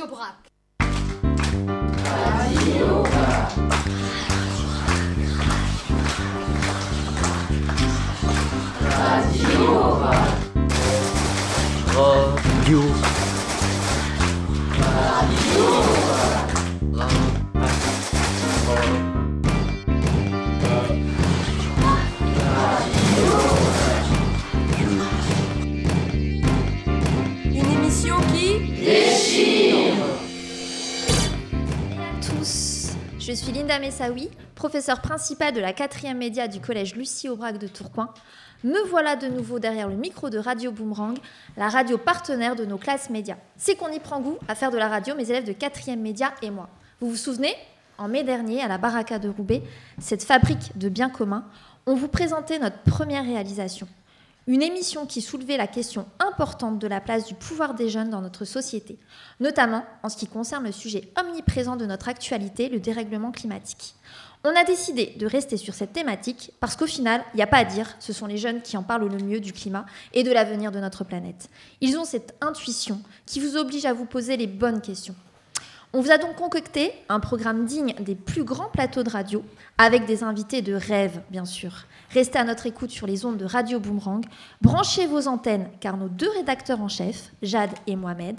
Radio Brac. Radio. Je suis Linda Messaoui, professeure principale de la 4e média du collège Lucie Aubrac de Tourcoing. Me voilà de nouveau derrière le micro de Radio Boomerang, la radio partenaire de nos classes médias. C'est qu'on y prend goût à faire de la radio, mes élèves de 4e média et moi. Vous vous souvenez? En mai dernier, à la Baraka de Roubaix, cette fabrique de biens communs, on vous présentait notre première réalisation. Une émission qui soulevait la question importante de la place du pouvoir des jeunes dans notre société, notamment en ce qui concerne le sujet omniprésent de notre actualité, le dérèglement climatique. On a décidé de rester sur cette thématique parce qu'au final, il n'y a pas à dire, ce sont les jeunes qui en parlent le mieux du climat et de l'avenir de notre planète. Ils ont cette intuition qui vous oblige à vous poser les bonnes questions. On vous a donc concocté un programme digne des plus grands plateaux de radio, avec des invités de rêve, bien sûr. Restez à notre écoute sur les ondes de Radio Boomerang. Branchez vos antennes, car nos deux rédacteurs en chef, Jade et Mohamed,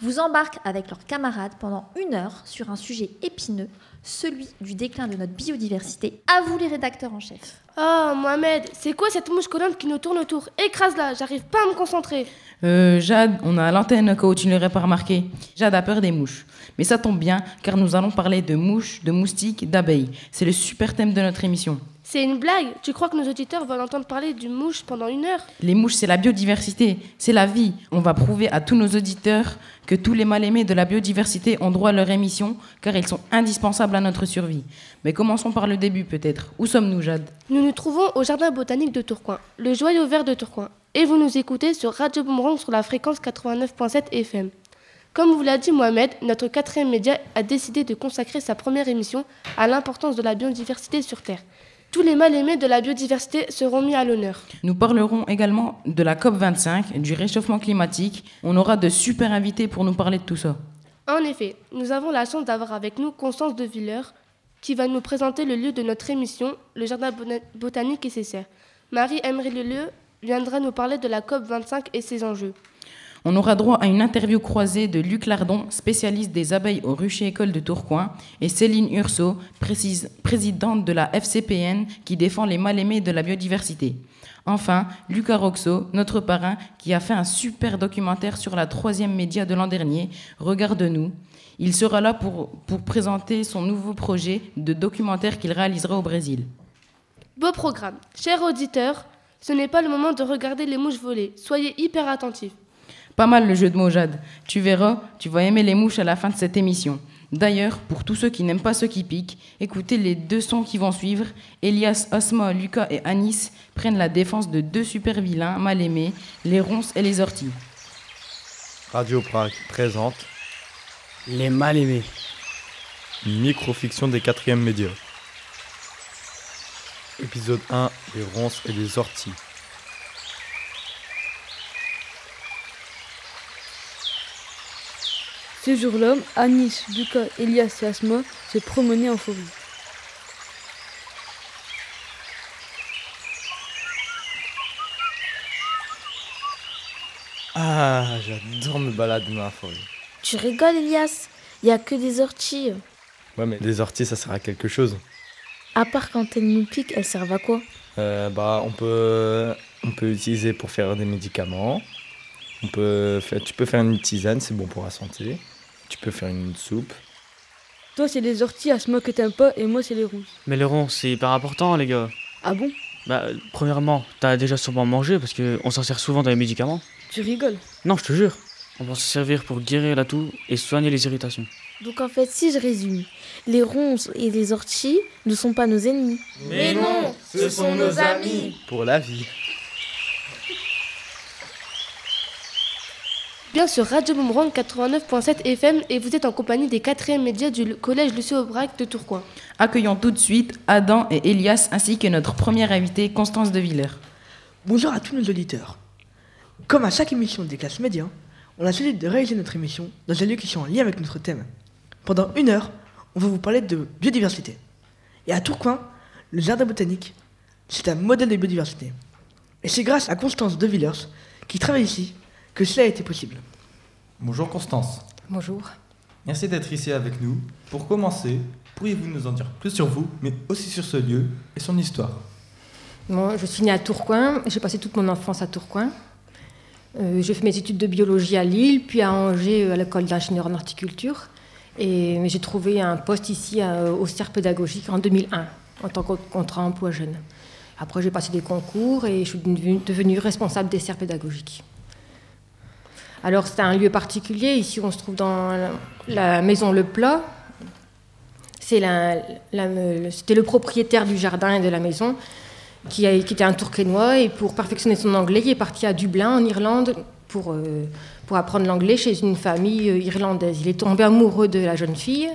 vous embarquent avec leurs camarades pendant une heure sur un sujet épineux, celui du déclin de notre biodiversité. À vous, les rédacteurs en chef. Oh, Mohamed, c'est quoi cette mouche colombe qui nous tourne autour? Écrase-la, j'arrive pas à me concentrer. Euh, Jade, on a l'antenne où tu ne l'aurais pas remarqué. Jade a peur des mouches. Mais ça tombe bien, car nous allons parler de mouches, de moustiques, d'abeilles. C'est le super thème de notre émission. C'est une blague Tu crois que nos auditeurs veulent entendre parler d'une mouche pendant une heure Les mouches, c'est la biodiversité, c'est la vie. On va prouver à tous nos auditeurs que tous les mal-aimés de la biodiversité ont droit à leur émission, car ils sont indispensables à notre survie. Mais commençons par le début peut-être. Où sommes-nous, Jade? Nous nous trouvons au jardin botanique de Tourcoing, le joyau vert de Tourcoing. Et vous nous écoutez sur Radio Boomerang sur la fréquence 89.7 FM. Comme vous l'a dit Mohamed, notre quatrième média a décidé de consacrer sa première émission à l'importance de la biodiversité sur Terre. Tous les mal-aimés de la biodiversité seront mis à l'honneur. Nous parlerons également de la COP25, du réchauffement climatique. On aura de super invités pour nous parler de tout ça. En effet, nous avons la chance d'avoir avec nous Constance de Villers, qui va nous présenter le lieu de notre émission, le Jardin botanique et ses serres. Marie-Emery Lelieu viendra nous parler de la COP25 et ses enjeux. On aura droit à une interview croisée de Luc Lardon, spécialiste des abeilles au Rucher École de Tourcoing, et Céline Urso, présidente de la FCPN, qui défend les mal-aimés de la biodiversité. Enfin, Lucas Roxo, notre parrain, qui a fait un super documentaire sur la troisième média de l'an dernier, Regarde-nous. Il sera là pour, pour présenter son nouveau projet de documentaire qu'il réalisera au Brésil. Beau programme. Chers auditeurs, ce n'est pas le moment de regarder les mouches voler. Soyez hyper attentifs. Pas mal le jeu de mots, Jade. Tu verras, tu vas aimer les mouches à la fin de cette émission. D'ailleurs, pour tous ceux qui n'aiment pas ceux qui piquent, écoutez les deux sons qui vont suivre. Elias, Osma, Lucas et Anis prennent la défense de deux super vilains mal aimés, les ronces et les orties. Radio Prague présente Les mal-aimés. une microfiction des quatrièmes médias. Épisode 1 Les ronces et les orties. Ce jour-là, Anis, Lucas, Elias et Asma se promenaient en forêt. Ah, j'adore me balader dans la forêt. Tu rigoles, Elias? Il y a que des orties. Ouais, mais les orties, ça sert à quelque chose. À part quand elles nous piquent, elles servent à quoi? Euh, bah, on peut, on peut utiliser pour faire des médicaments. On peut faire, tu peux faire une tisane, c'est bon pour la santé. Tu peux faire une soupe. Toi, c'est les orties, Asma que t'aimes pas, et moi, c'est les ronces. Mais les ronces, c'est hyper important, les gars. Ah bon? Bah, premièrement, t'as déjà sûrement mangé parce qu'on s'en sert souvent dans les médicaments. Tu rigoles? Non, je te jure. On va se servir pour guérir la toux et soigner les irritations. Donc en fait, si je résume, les ronces et les orties ne sont pas nos ennemis. Mais non, ce sont nos amis. Pour la vie. Bien sur Radio Boomerang 89.7 FM et vous êtes en compagnie des quatrièmes médias du collège Lucie Aubrac de Tourcoing. Accueillons tout de suite Adam et Elias ainsi que notre première invitée Constance de Villers. Bonjour à tous nos auditeurs. Comme à chaque émission des classes médias, on a décidé de réaliser notre émission dans un lieu qui sont en lien avec notre thème. Pendant une heure, on va vous parler de biodiversité. Et à Tourcoing, le jardin botanique, c'est un modèle de biodiversité. Et c'est grâce à Constance De Villers, qui travaille ici, que cela a été possible. Bonjour Constance. Bonjour. Merci d'être ici avec nous. Pour commencer, pourriez-vous nous en dire plus sur vous, mais aussi sur ce lieu et son histoire? Moi, je suis née à Tourcoing. J'ai passé toute mon enfance à Tourcoing. Euh, j'ai fait mes études de biologie à Lille, puis à Angers euh, à l'école d'ingénieur en horticulture. Et j'ai trouvé un poste ici euh, au CERF pédagogique en 2001 en tant que contrat emploi jeune. Après, j'ai passé des concours et je suis devenue responsable des serres pédagogiques. Alors, c'est un lieu particulier. Ici, on se trouve dans la maison Le Plat. C'était le propriétaire du jardin et de la maison qui, était un tourquenois. Et pour perfectionner son anglais, il est parti à Dublin, en Irlande, pour, euh, pour apprendre l'anglais chez une famille euh, irlandaise. Il est tombé amoureux de la jeune fille.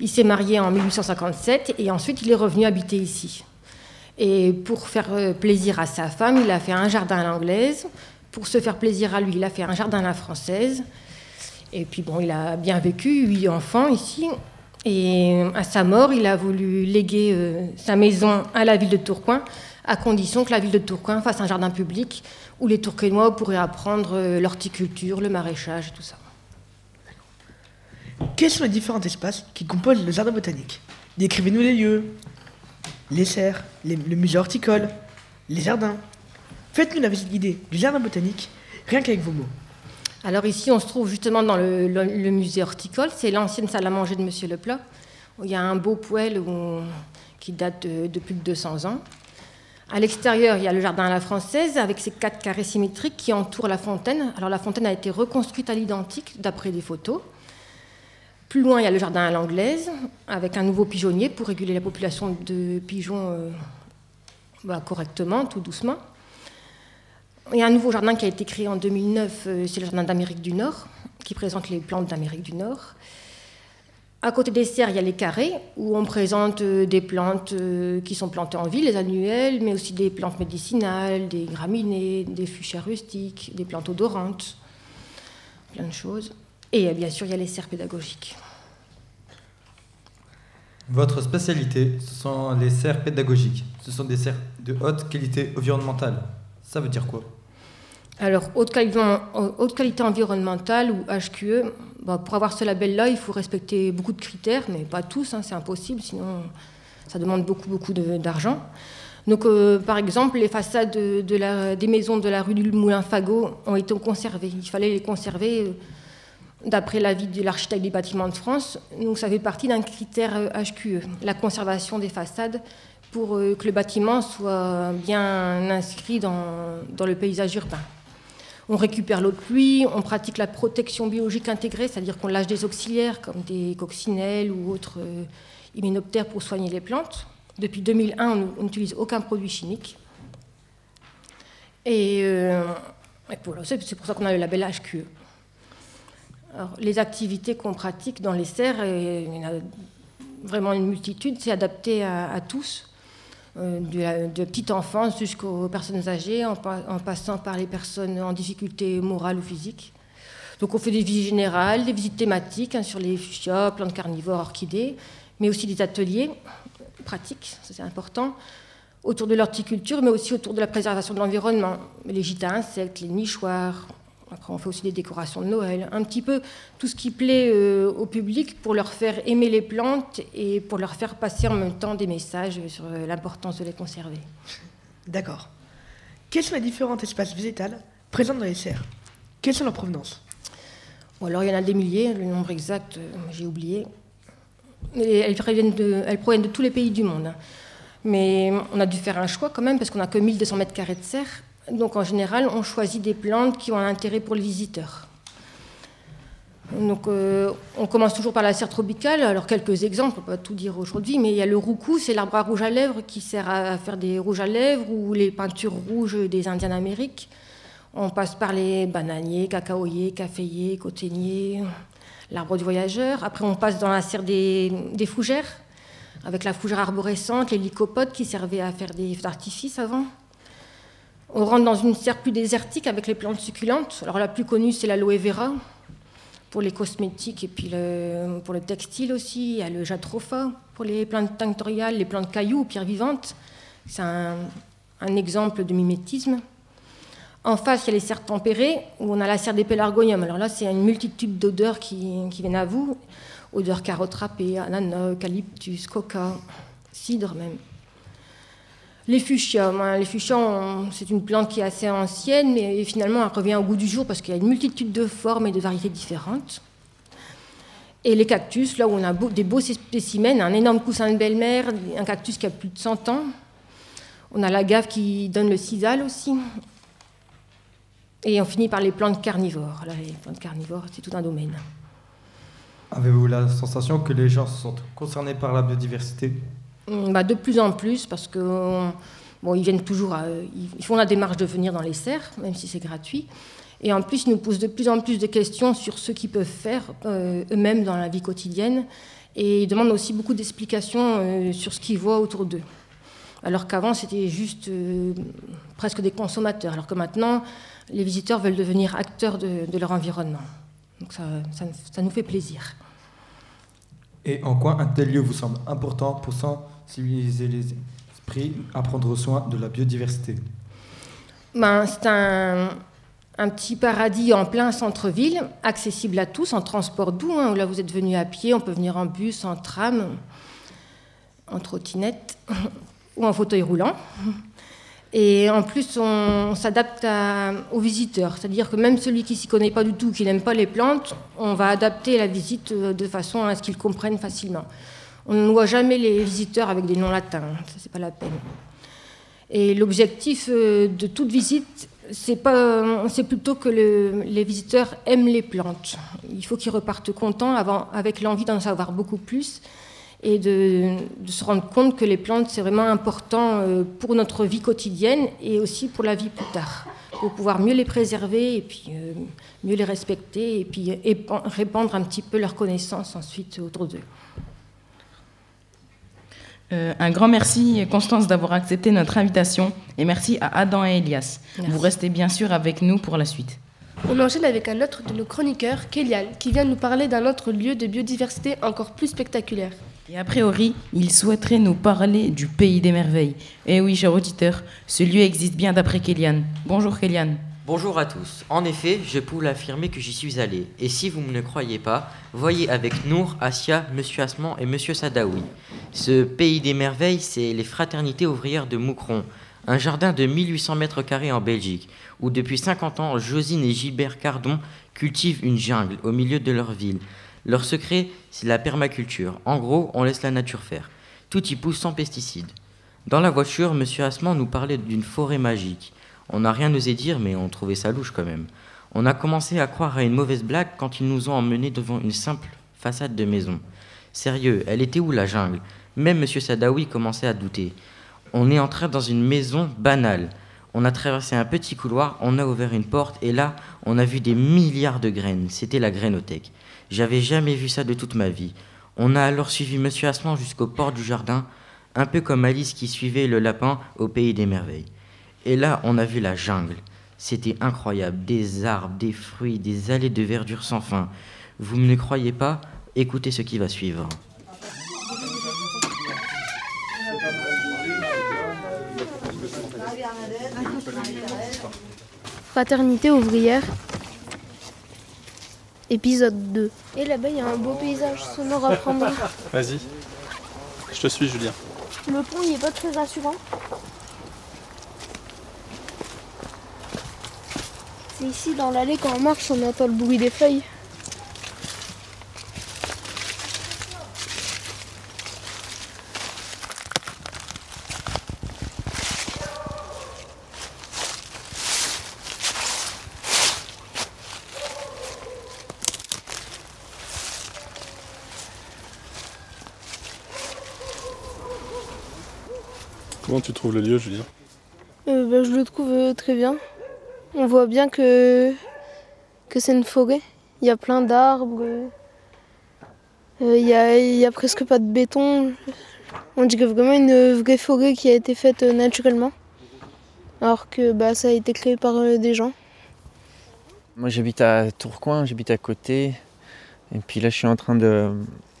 Il s'est marié en 1857 et ensuite il est revenu habiter ici. Et pour faire euh, plaisir à sa femme, il a fait un jardin à l'anglaise. Pour se faire plaisir à lui, il a fait un jardin à la française. Et puis bon, il a bien vécu, huit enfants ici. Et à sa mort, il a voulu léguer sa maison à la ville de Tourcoing à condition que la ville de Tourcoing fasse un jardin public où les Tourquenois pourraient apprendre euh, l'horticulture, le maraîchage tout ça. Quels sont les différents espaces qui composent le jardin botanique? Décrivez-nous les lieux, les serres, le musée horticole, les jardins. Faites-nous la visite guidée du jardin botanique, rien qu'avec vos mots. Alors ici, on se trouve justement dans le, musée horticole. C'est l'ancienne salle à manger de Monsieur Leplat. Il y a un beau poêle qui date de plus de 200 ans. À l'extérieur, il y a le jardin à la française avec ses quatre carrés symétriques qui entourent la fontaine. Alors la fontaine a été reconstruite à l'identique d'après des photos. Plus loin, il y a le jardin à l'anglaise avec un nouveau pigeonnier pour réguler la population de pigeons euh, bah, correctement, tout doucement. Il y a un nouveau jardin qui a été créé en 2009, euh, c'est le jardin d'Amérique du Nord, qui présente les plantes d'Amérique du Nord. À côté des serres, il y a les carrés, où on présente euh, des plantes euh, qui sont plantées en ville, les annuelles, mais aussi des plantes médicinales, des graminées, des fuchsias rustiques, des plantes odorantes, plein de choses. Et bien sûr, il y a les serres pédagogiques. Votre spécialité, ce sont les serres pédagogiques. Ce sont des serres de haute qualité environnementale. Ça veut dire quoi? Alors, haute qualité, environnementale ou HQE, bah, pour avoir ce label-là, il faut respecter beaucoup de critères, mais pas tous, hein, c'est impossible, sinon ça demande beaucoup, beaucoup d'argent. Donc, euh, par exemple, les façades des maisons de la rue du Moulin-Fagot ont été conservées. Il fallait les conserver euh, d'après l'avis de l'architecte des bâtiments de France. Donc, ça fait partie d'un critère HQE, euh, la conservation des façades pour que le bâtiment soit bien inscrit dans, le paysage urbain. On récupère l'eau de pluie, on pratique la protection biologique intégrée, c'est-à-dire qu'on lâche des auxiliaires comme des coccinelles ou autres euh, hyménoptères pour soigner les plantes. Depuis 2001, on n'utilise aucun produit chimique. Et, euh, c'est pour ça qu'on a le label HQE. les activités qu'on pratique dans les serres, il y en a vraiment une multitude, c'est adapté à tous. Euh, de, petite enfance jusqu'aux personnes âgées, en, passant par les personnes en difficulté morale ou physique. Donc on fait des visites générales, des visites thématiques hein, sur les fuchsias, plantes carnivores, orchidées, mais aussi des ateliers pratiques, c'est important, autour de l'horticulture, mais aussi autour de la préservation de l'environnement, les gîtes à insectes, les nichoirs, après, on fait aussi des décorations de Noël, un petit peu tout ce qui plaît euh, au public pour leur faire aimer les plantes et pour leur faire passer en même temps des messages sur euh, l'importance de les conserver. D'accord. Quels sont les différents espaces végétales présents dans les serres? Quelles sont leurs provenances? Alors, il y en a des milliers, le nombre exact, euh, j'ai oublié. elles, proviennent de, elles proviennent de tous les pays du monde. Mais on a dû faire un choix quand même, parce qu'on n'a que 1200 mètres carrés de serre donc en général, on choisit des plantes qui ont un intérêt pour les visiteurs. Donc, euh, on commence toujours par la serre tropicale. Alors, quelques exemples, on peut pas tout dire aujourd'hui, mais il y a le roucou, c'est l'arbre à rouge à lèvres qui sert à faire des rouges à lèvres ou les peintures rouges des Indiens d'Amérique. On passe par les bananiers, cacaoyers, caféiers, coténiers, l'arbre du voyageur. Après, on passe dans la serre des, fougères, avec la fougère arborescente, les lycopodes qui servaient à faire des d'artifice avant. On rentre dans une serre plus désertique avec les plantes succulentes. Alors la plus connue, c'est l'aloe vera pour les cosmétiques et puis pour le textile aussi. Il y a le jatropha pour les plantes tinctoriales, les plantes cailloux, pierres vivantes. C'est un, un exemple de mimétisme. En face, il y a les serres tempérées, où on a la serre des pélargoniums. Alors là, c'est une multitude d'odeurs qui, qui, viennent à vous. Odeurs carottes râpées, ananas, eucalyptus, coca, cidre même. Les fuchsias, ben, les fuchsias, c'est une plante qui est assez ancienne, mais finalement, elle revient au goût du jour parce qu'il y a une multitude de formes et de variétés différentes. Et les cactus, là où on a des beaux spécimens, un énorme coussin de belle-mère, un cactus qui a plus de 100 ans. On a l'agave qui donne le sisal aussi. Et on finit par les plantes carnivores. Les plantes carnivores, c'est tout un domaine. Avez-vous la sensation que les gens sont concernés par la biodiversité? Bah, De plus en plus, parce que bon, ils viennent toujours, ils font la démarche de venir dans les serres, même si c'est gratuit. Et en plus, ils nous posent de plus en plus de questions sur ce qu'ils peuvent faire euh, eux-mêmes dans la vie quotidienne. Et ils demandent aussi beaucoup d'explications euh, sur ce qu'ils voient autour d'eux. Alors qu'avant, c'était juste euh, presque des consommateurs. Alors que maintenant, les visiteurs veulent devenir acteurs de, leur environnement. Donc ça, ça, ça, nous fait plaisir. Et en quoi un tel lieu vous semble important pour sensibiliser les esprits à prendre soin de la biodiversité ben, C'est un, un, petit paradis en plein centre-ville, accessible à tous, en transport doux. Hein, là, vous êtes venu à pied, on peut venir en bus, en tram, en trottinette ou en fauteuil roulant. Et en plus, on, s'adapte aux visiteurs. C'est-à-dire que même celui qui s'y connaît pas du tout, qui n'aime pas les plantes, on va adapter la visite de façon à ce qu'ils comprennent facilement. On ne voit jamais les visiteurs avec des noms latins, ça c'est pas la peine. Et l'objectif euh, de toute visite, c'est c'est plutôt que le, les visiteurs aiment les plantes. Il faut qu'ils repartent contents, avec l'envie d'en savoir beaucoup plus et de, de, se rendre compte que les plantes, c'est vraiment important euh, pour notre vie quotidienne et aussi pour la vie plus tard, pour pouvoir mieux les préserver et puis euh, mieux les respecter et puis répandre un petit peu leurs connaissances ensuite autour d'eux. Euh, un grand merci, Constance, d'avoir accepté notre invitation et merci à Adam et Elias. Merci. Vous restez bien sûr avec nous pour la suite. On enchaîne avec un autre de nos chroniqueurs, Kélian, qui vient nous parler d'un autre lieu de biodiversité encore plus spectaculaire. Et a priori, il souhaiterait nous parler du pays des merveilles. Eh oui, cher auditeur, ce lieu existe bien d'après Kélian. Bonjour Kélian. Bonjour à tous. En effet, je peux l'affirmer que j'y suis allé. Et si vous ne me croyez pas, voyez avec Nour, Asia, Monsieur Asman et Monsieur Sadawi. Ce pays des merveilles, c'est les fraternités ouvrières de Moucron, un jardin de 1800 mètres carrés en Belgique, où depuis 50 ans, Josine et Gilbert Cardon cultivent une jungle au milieu de leur ville. Leur secret, c'est la permaculture. En gros, on laisse la nature faire. Tout y pousse sans pesticides. Dans la voiture, M. Asman nous parlait d'une forêt magique. On n'a rien osé dire, mais on trouvait ça louche quand même. On a commencé à croire à une mauvaise blague quand ils nous ont emmenés devant une simple façade de maison. Sérieux, elle était où la jungle? Même M. Sadawi commençait à douter. On est entré dans une maison banale. On a traversé un petit couloir, on a ouvert une porte et là, on a vu des milliards de graines. C'était la grainothèque. J'avais jamais vu ça de toute ma vie. On a alors suivi Monsieur Asman jusqu'au port du jardin, un peu comme Alice qui suivait le lapin au pays des merveilles. Et là, on a vu la jungle. C'était incroyable, des arbres, des fruits, des allées de verdure sans fin. Vous ne me croyez pas Écoutez ce qui va suivre. Fraternité ouvrière, épisode 2. Et là-bas, il y a un beau paysage sonore à prendre. Vas-y, je te suis, Julien. Le pont, il est pas très rassurant. C'est ici, dans l'allée, quand on marche, on entend le bruit des feuilles. Comment tu trouves le lieu, Julien? Euh, bah, Je le trouve euh, très bien. On voit bien que, c'est une forêt. Il y a plein d'arbres. Euh, il y a presque pas de béton. On dirait vraiment une vraie forêt qui a été faite naturellement. alors que bah, ça a été créé par euh, des gens. Moi j'habite à Tourcoing, j'habite à côté. Et puis là je suis en train de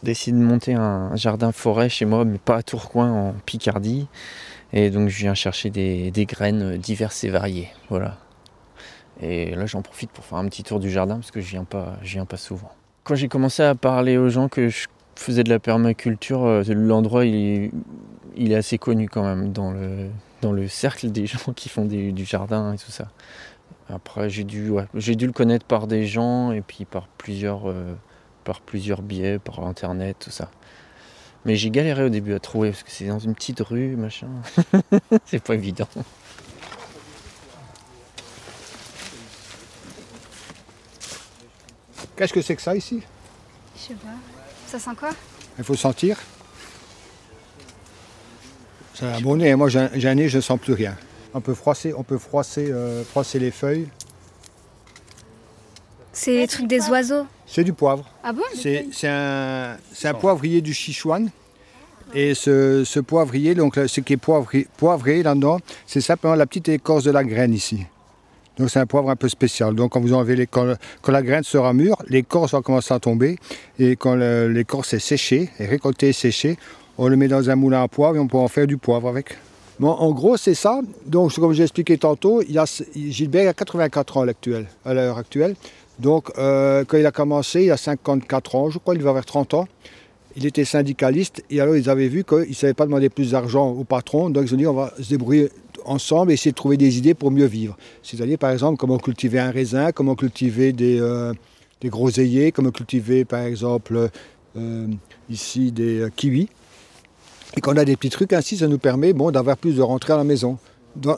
d'essayer de monter un jardin forêt chez moi, mais pas à Tourcoing, en Picardie. Et donc je viens chercher des, des graines diverses et variées. Voilà. Et là j'en profite pour faire un petit tour du jardin parce que je viens pas, je viens pas souvent. Quand j'ai commencé à parler aux gens que je faisais de la permaculture, euh, l'endroit il, est- assez connu quand même dans le, dans le cercle des gens qui font du jardin et tout ça. Après, j'ai dû, dû le connaître par des gens et puis par plusieurs, euh, par plusieurs biais, par internet, tout ça. Mais j'ai galéré au début à trouver parce que c'est dans une petite rue, machin. c'est pas évident. Qu'est-ce que c'est que ça ici? Je sais pas. Ça sent quoi? Il faut sentir. C'est un bon nez. Moi, j'ai un, nez, je ne sens plus rien. On peut froisser, on peut froisser, euh, froisser les feuilles. C'est les trucs des oiseaux? C'est du poivre. Ah bon? C'est c'est un, poivrier du Sichuan. Et ce, ce poivrier, donc ce qui est poivré, poivré là-dedans, c'est simplement la petite écorce de la graine ici. Donc c'est un poivre un peu spécial. Donc quand vous enlevez quand, la graine sera mûre, l'écorce va commencer à tomber. Et quand l'écorce est séchée, est récoltée et séchée, on le met dans un moulin à poivre et on peut en faire du poivre avec. Bon, en gros, c'est ça. Donc, comme j'ai expliqué tantôt, il y a, Gilbert a 84 ans à l'heure actuelle. Donc, euh, quand il a commencé, il a 54 ans, je crois, il va vers 30 ans. Il était syndicaliste et alors ils avaient vu qu'ils ne savaient pas demander plus d'argent au patron. Donc, ils ont dit on va se débrouiller ensemble et essayer de trouver des idées pour mieux vivre. C'est-à-dire, par exemple, comment cultiver un raisin, comment cultiver des, euh, des groseilliers, comment cultiver, par exemple, euh, ici des euh, kiwis. Et quand on a des petits trucs ainsi, ça nous permet bon, d'avoir plus de rentrées à la maison.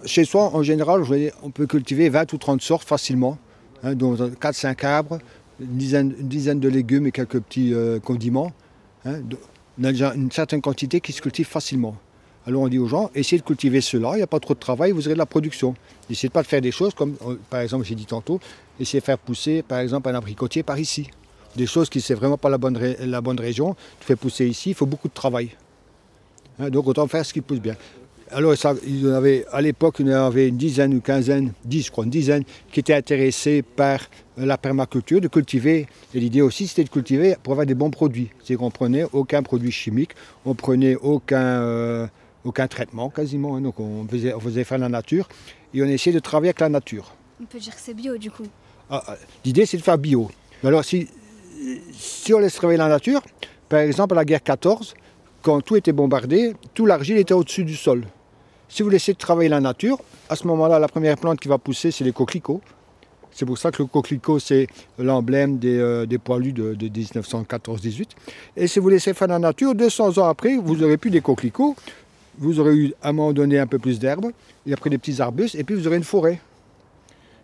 Chez soi, en général, on peut cultiver 20 ou 30 sortes facilement, hein, dont 4-5 arbres, une dizaine, de légumes et quelques petits euh, condiments. on a déjà une certaine quantité qui se cultive facilement. Alors on dit aux gens, essayez de cultiver cela, il n'y a pas trop de travail, vous aurez de la production. Essayez de pas de faire des choses comme, euh, par exemple, j'ai dit tantôt, essayez de faire pousser, par exemple, un abricotier par ici. Des choses qui ne vraiment pas la bonne, région, tu fais pousser ici, il faut beaucoup de travail. Hein, donc autant faire ce qui pousse bien. Alors il en avait, à l'époque, il y en avait une dizaine ou quinzaine, dix je crois, une dizaine, qui étaient intéressés par euh, la permaculture, de cultiver. Et l'idée aussi, c'était de cultiver pour avoir des bons produits. C'est qu'on prenait aucun produit chimique, on prenait aucun, euh, aucun traitement quasiment. hein. donc on faisait, on faisait faire la nature et on essayait de travailler avec la nature. On peut dire que c'est bio du coup. Ah, ah, L'idée, c'est de faire bio. Mais alors, si, si on laisse travailler la nature, par exemple, à la guerre 14, quand tout était bombardé, tout l'argile était au-dessus du sol. Si vous laissez travailler la nature, à ce moment-là, la première plante qui va pousser, c'est les coquelicots. C'est pour ça que le coquelicot, c'est l'emblème des, euh, des poilus de, de 1914-18. Et si vous laissez faire la nature, 200 ans après, vous aurez plus des coquelicots, vous aurez eu à un moment donné un peu plus d'herbe, et après des petits arbustes, et puis vous aurez une forêt.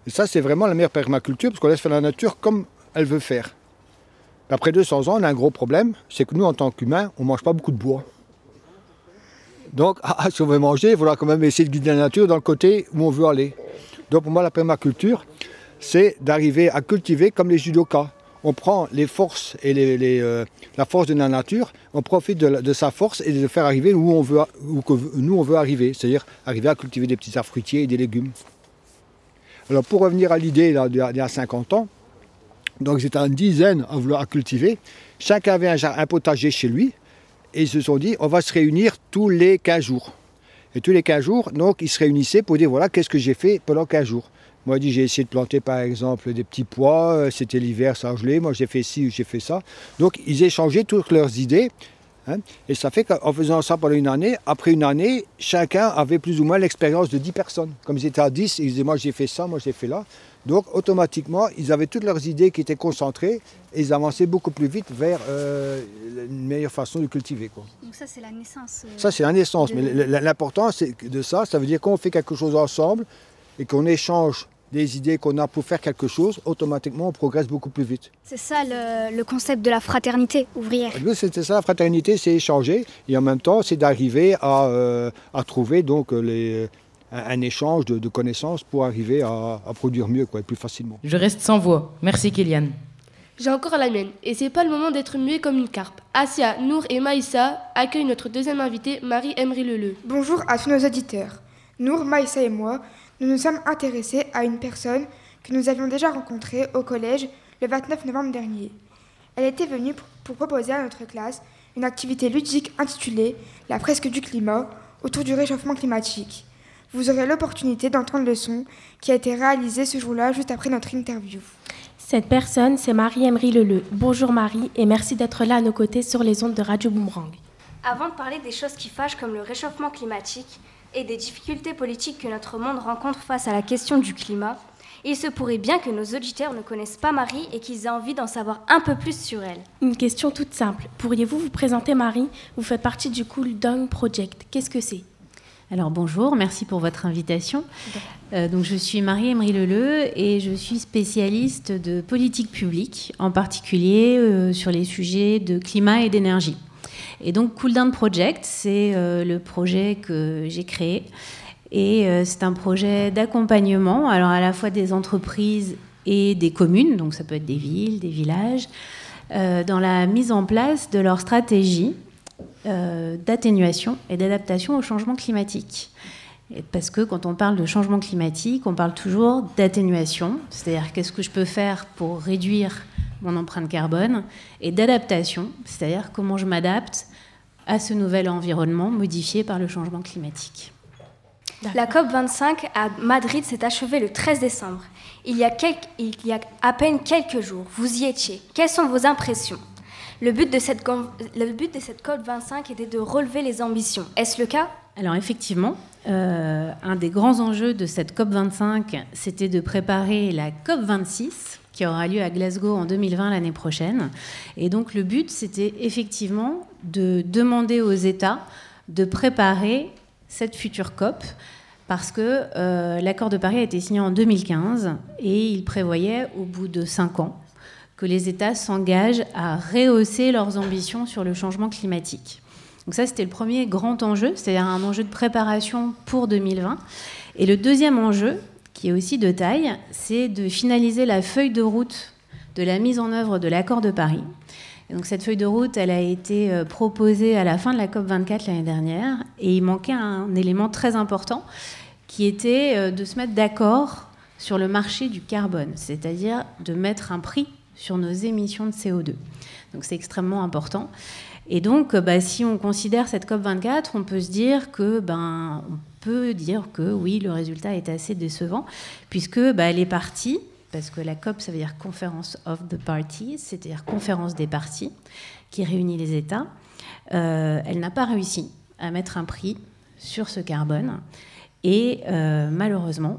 Et ça, c'est vraiment la meilleure permaculture, parce qu'on laisse faire la nature comme elle veut faire. Après 200 ans, on a un gros problème, c'est que nous, en tant qu'humains, on ne mange pas beaucoup de bois. Donc, ah, si on veut manger, il faudra quand même essayer de guider la nature dans le côté où on veut aller. Donc, pour moi, la permaculture, c'est d'arriver à cultiver comme les judokas. On prend les forces et euh, la force de la nature, on profite de, sa force et de le faire arriver où, nous on veut arriver, c'est-à-dire arriver à cultiver des petits arbres fruitiers et des légumes. Alors pour revenir à l'idée d'il y a- d'il y a 50 ans, donc c'était une dizaine à cultiver, chacun avait un potager chez lui, et ils se sont dit on va se réunir tous les 15 jours. Et tous les 15 jours, donc ils se réunissaient pour dire voilà qu'est-ce que j'ai fait pendant 15 jours. Moi, j'ai dit, j'ai essayé de planter par exemple des petits pois, euh, c'était l'hiver, ça a gelé, moi j'ai fait ci ou j'ai fait ça. Donc ils échangeaient toutes leurs idées. hein, et ça fait qu'en faisant ça pendant une année, après une année, chacun avait plus ou moins l'expérience de 10 personnes. Comme ils étaient à 10, ils disaient moi j'ai fait ça, moi j'ai fait là. Donc automatiquement, ils avaient toutes leurs idées qui étaient concentrées et ils avançaient beaucoup plus vite vers euh, une meilleure façon de cultiver. Quoi. Donc ça c'est la naissance. euh, Ça, c'est la naissance. de- Mais l'important de ça, ça veut dire qu'on fait quelque chose ensemble et qu'on échange des idées qu'on a pour faire quelque chose, automatiquement, on progresse beaucoup plus vite. C'est ça le, le concept de la fraternité ouvrière. Nous, C'était ça, la fraternité, c'est échanger. Et en même temps, c'est d'arriver à, euh, à trouver donc, les, un, un échange de, de connaissances pour arriver à, à produire mieux, quoi, et plus facilement. Je reste sans voix. Merci Kéliane. J'ai encore la mienne, et c'est pas le moment d'être muet comme une carpe. Asia, Nour et Maïssa accueillent notre deuxième invitée, Marie-Emery Leleu. Bonjour à tous nos auditeurs. Nour, Maïssa et moi, nous nous sommes intéressés à une personne que nous avions déjà rencontrée au collège le 29 novembre dernier. Elle était venue pour, proposer à notre classe une activité ludique intitulée La fresque du climat autour du réchauffement climatique. Vous aurez l'opportunité d'entendre le son qui a été réalisé ce jour-là juste après notre interview. Cette personne, c'est Marie-Emery Leleu. Bonjour Marie et merci d'être là à nos côtés sur les ondes de Radio Boomerang. Avant de parler des choses qui fâchent comme le réchauffement climatique et des difficultés politiques que notre monde rencontre face à la question du climat, il se pourrait bien que nos auditeurs ne connaissent pas Marie et qu'ils aient envie d'en savoir un peu plus sur elle. Une question toute simple. Pourriez-vous vous présenter Marie? Vous faites partie du Cool Down Project. Qu'est-ce que c'est? Alors bonjour, merci pour votre invitation. Euh, donc je suis Marie-Emery Leleu et je suis spécialiste de politique publique, en particulier euh, sur les sujets de climat et d'énergie. Et donc Cool Project, c'est euh, le projet que j'ai créé et euh, c'est un projet d'accompagnement, alors à la fois des entreprises et des communes, donc ça peut être des villes, des villages, euh, dans la mise en place de leur stratégie d'atténuation et d'adaptation au changement climatique. Parce que quand on parle de changement climatique, on parle toujours d'atténuation, c'est-à-dire qu'est-ce que je peux faire pour réduire mon empreinte carbone, et d'adaptation, c'est-à-dire comment je m'adapte à ce nouvel environnement modifié par le changement climatique. La COP25 à Madrid s'est achevée le 13 décembre. Il y, a quelques- il y a à peine quelques jours, vous y étiez. Quelles sont vos impressions? Le but, de cette, con- le but de cette COP25 était de relever les ambitions. Est-ce le cas? Alors effectivement, euh, un des grands enjeux de cette COP25, c'était de préparer la COP26 qui aura lieu à Glasgow en 2020 l'année prochaine. Et donc le but, c'était effectivement de demander aux États de préparer cette future COP parce que euh, l'accord de Paris a été signé en 2015 et il prévoyait au bout de cinq ans que les États s'engagent à rehausser leurs ambitions sur le changement climatique. Donc ça, c'était le premier grand enjeu, c'est-à-dire un enjeu de préparation pour 2020. Et le deuxième enjeu, qui est aussi de taille, c'est de finaliser la feuille de route de la mise en œuvre de l'accord de Paris. Donc cette feuille de route, elle a été euh, proposée à la fin de la COP 24 l'année dernière, et il manquait un élément très important, qui était euh, de se mettre d'accord sur le marché du carbone, c'est-à-dire de mettre un prix sur nos émissions de CO2. Donc c'est extrêmement important. Et donc, bah, si on considère cette COP 24, on peut se dire que, ben, peut dire que oui, le résultat est assez décevant, puisque bah, les parties, parce que la COP, ça veut dire Conference of the Parties, c'est-à-dire conférence des parties, qui réunit les États, euh, elle n'a pas réussi à mettre un prix sur ce carbone. Et euh, malheureusement,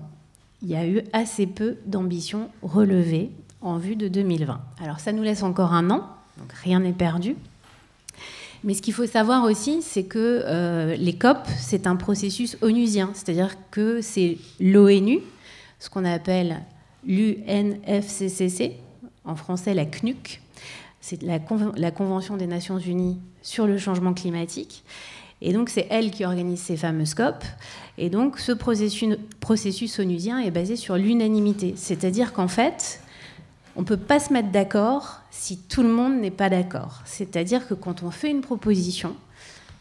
il y a eu assez peu d'ambition relevée en vue de 2020. Alors ça nous laisse encore un an, donc rien n'est perdu. Mais ce qu'il faut savoir aussi, c'est que euh, les COP, c'est un processus onusien, c'est-à-dire que c'est l'ONU, ce qu'on appelle l'UNFCCC, en français la CNUC, c'est la, Conven- la Convention des Nations Unies sur le changement climatique. Et donc c'est elle qui organise ces fameuses COP. Et donc ce processus onusien est basé sur l'unanimité, c'est-à-dire qu'en fait, on ne peut pas se mettre d'accord si tout le monde n'est pas d'accord. C'est-à-dire que quand on fait une proposition,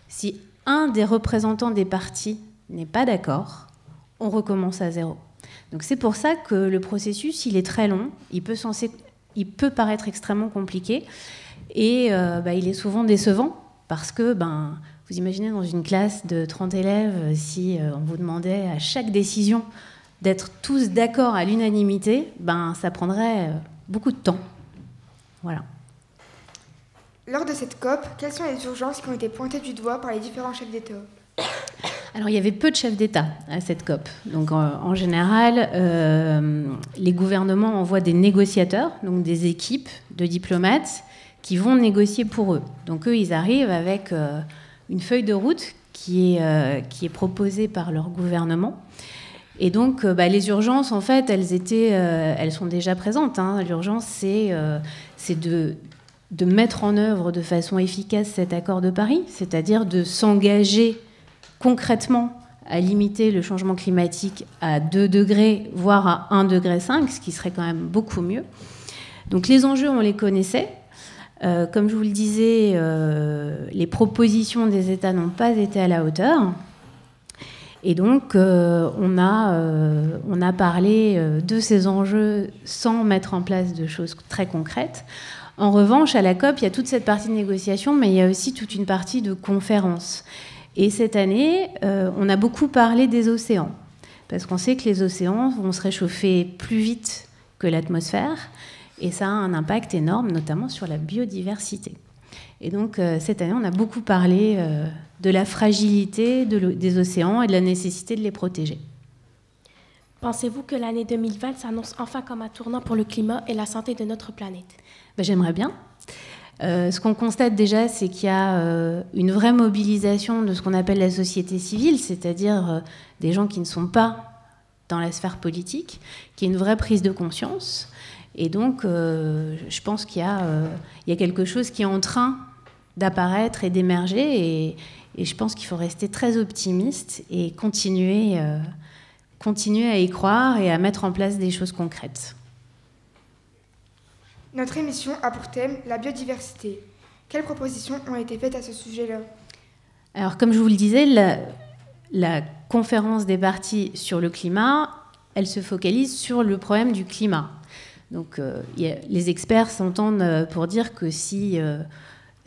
si un des représentants des partis n'est pas d'accord, on recommence à zéro. Donc c'est pour ça que le processus, il est très long, il peut, paraître extrêmement compliqué et euh, bah, il est souvent décevant parce que ben, vous imaginez dans une classe de 30 élèves, si euh, on vous demandait à chaque décision d'être tous d'accord à l'unanimité, ben, ça prendrait euh, beaucoup de temps. Voilà. Lors de cette COP, quelles sont les urgences qui ont été pointées du doigt par les différents chefs d'État Alors, il y avait peu de chefs d'État à cette COP. Donc, en, général, euh, les gouvernements envoient des négociateurs, donc des équipes de diplomates qui vont négocier pour eux. Donc, eux, ils arrivent avec euh, une feuille de route qui est, euh, qui est proposée par leur gouvernement. Et donc, euh, bah, les urgences, en fait, elles, euh, sont déjà présentes. hein. L'urgence, c'est euh, de, mettre en œuvre de façon efficace cet accord de Paris, c'est-à-dire de s'engager concrètement à limiter le changement climatique à 2 degrés, voire à 1 degré 5, ce qui serait quand même beaucoup mieux. Donc les enjeux, on les connaissait. Comme je vous le disais, les propositions des États n'ont pas été à la hauteur. Et donc, euh, on, a, euh, on a parlé euh, de ces enjeux sans mettre en place de choses très concrètes. En revanche, à la COP, il y a toute cette partie de négociation, mais il y a aussi toute une partie de conférence. Et cette année, on a beaucoup parlé des océans, parce qu'on sait que les océans vont se réchauffer plus vite que l'atmosphère, et ça a un impact énorme, notamment sur la biodiversité. Et donc, cette année, on a beaucoup parlé de la fragilité des océans et de la nécessité de les protéger. Pensez-vous que l'année 2020 s'annonce enfin comme un tournant pour le climat et la santé de notre planète? Ben, J'aimerais bien. Euh, ce qu'on constate déjà, c'est qu'il y a euh, une vraie mobilisation de ce qu'on appelle la société civile, c'est-à-dire euh, des gens qui ne sont pas dans la sphère politique, qui est une vraie prise de conscience. Et donc, je pense qu'il y, y, a quelque chose qui est en train d'apparaître et d'émerger. Et, et je pense qu'il faut rester très optimiste et continuer, euh, continuer à y croire et à mettre en place des choses concrètes. Notre émission a pour thème la biodiversité. Quelles propositions ont été faites à ce sujet-là? Alors, comme je vous le disais, la, conférence des partis sur le climat, elle se focalise sur le problème du climat. Donc, euh, les experts s'entendent euh, pour dire que si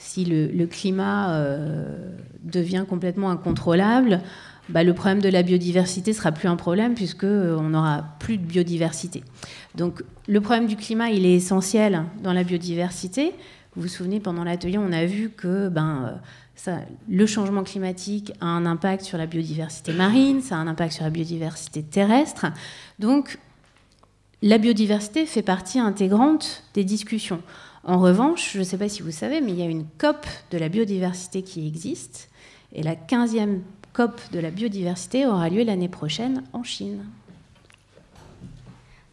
si le, climat euh, devient complètement incontrôlable, bah, le problème de la biodiversité sera plus un problème puisque euh, on n'aura plus de biodiversité. Donc le problème du climat, il est essentiel dans la biodiversité. Vous vous souvenez, pendant l'atelier, on a vu que ben, euh, le changement climatique a un impact sur la biodiversité marine, ça a un impact sur la biodiversité terrestre. Donc la biodiversité fait partie intégrante des discussions. En revanche, je ne sais pas si vous savez, mais il y a une COP de la biodiversité qui existe, et la 15e COP de la biodiversité aura lieu l'année prochaine en Chine.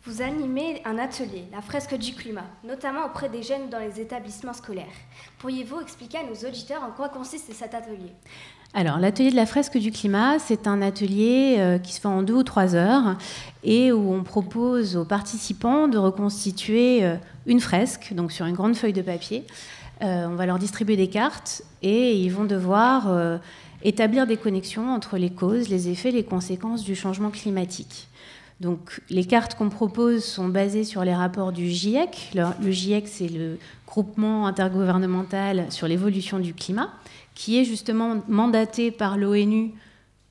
Vous animez un atelier, la fresque du climat, notamment auprès des jeunes dans les établissements scolaires. Pourriez-vous expliquer à nos auditeurs en quoi consiste cet atelier? Alors, l'atelier de la fresque du climat, c'est un atelier euh, qui se fait en deux ou trois heures et où on propose aux participants de reconstituer euh, une fresque, donc sur une grande feuille de papier. Euh, on va leur distribuer des cartes et ils vont devoir établir des connexions entre les causes, les effets, les conséquences du changement climatique. Donc, les cartes qu'on propose sont basées sur les rapports du GIEC. le GIEC, c'est le groupement intergouvernemental sur l'évolution du climat qui est justement mandaté par l'ONU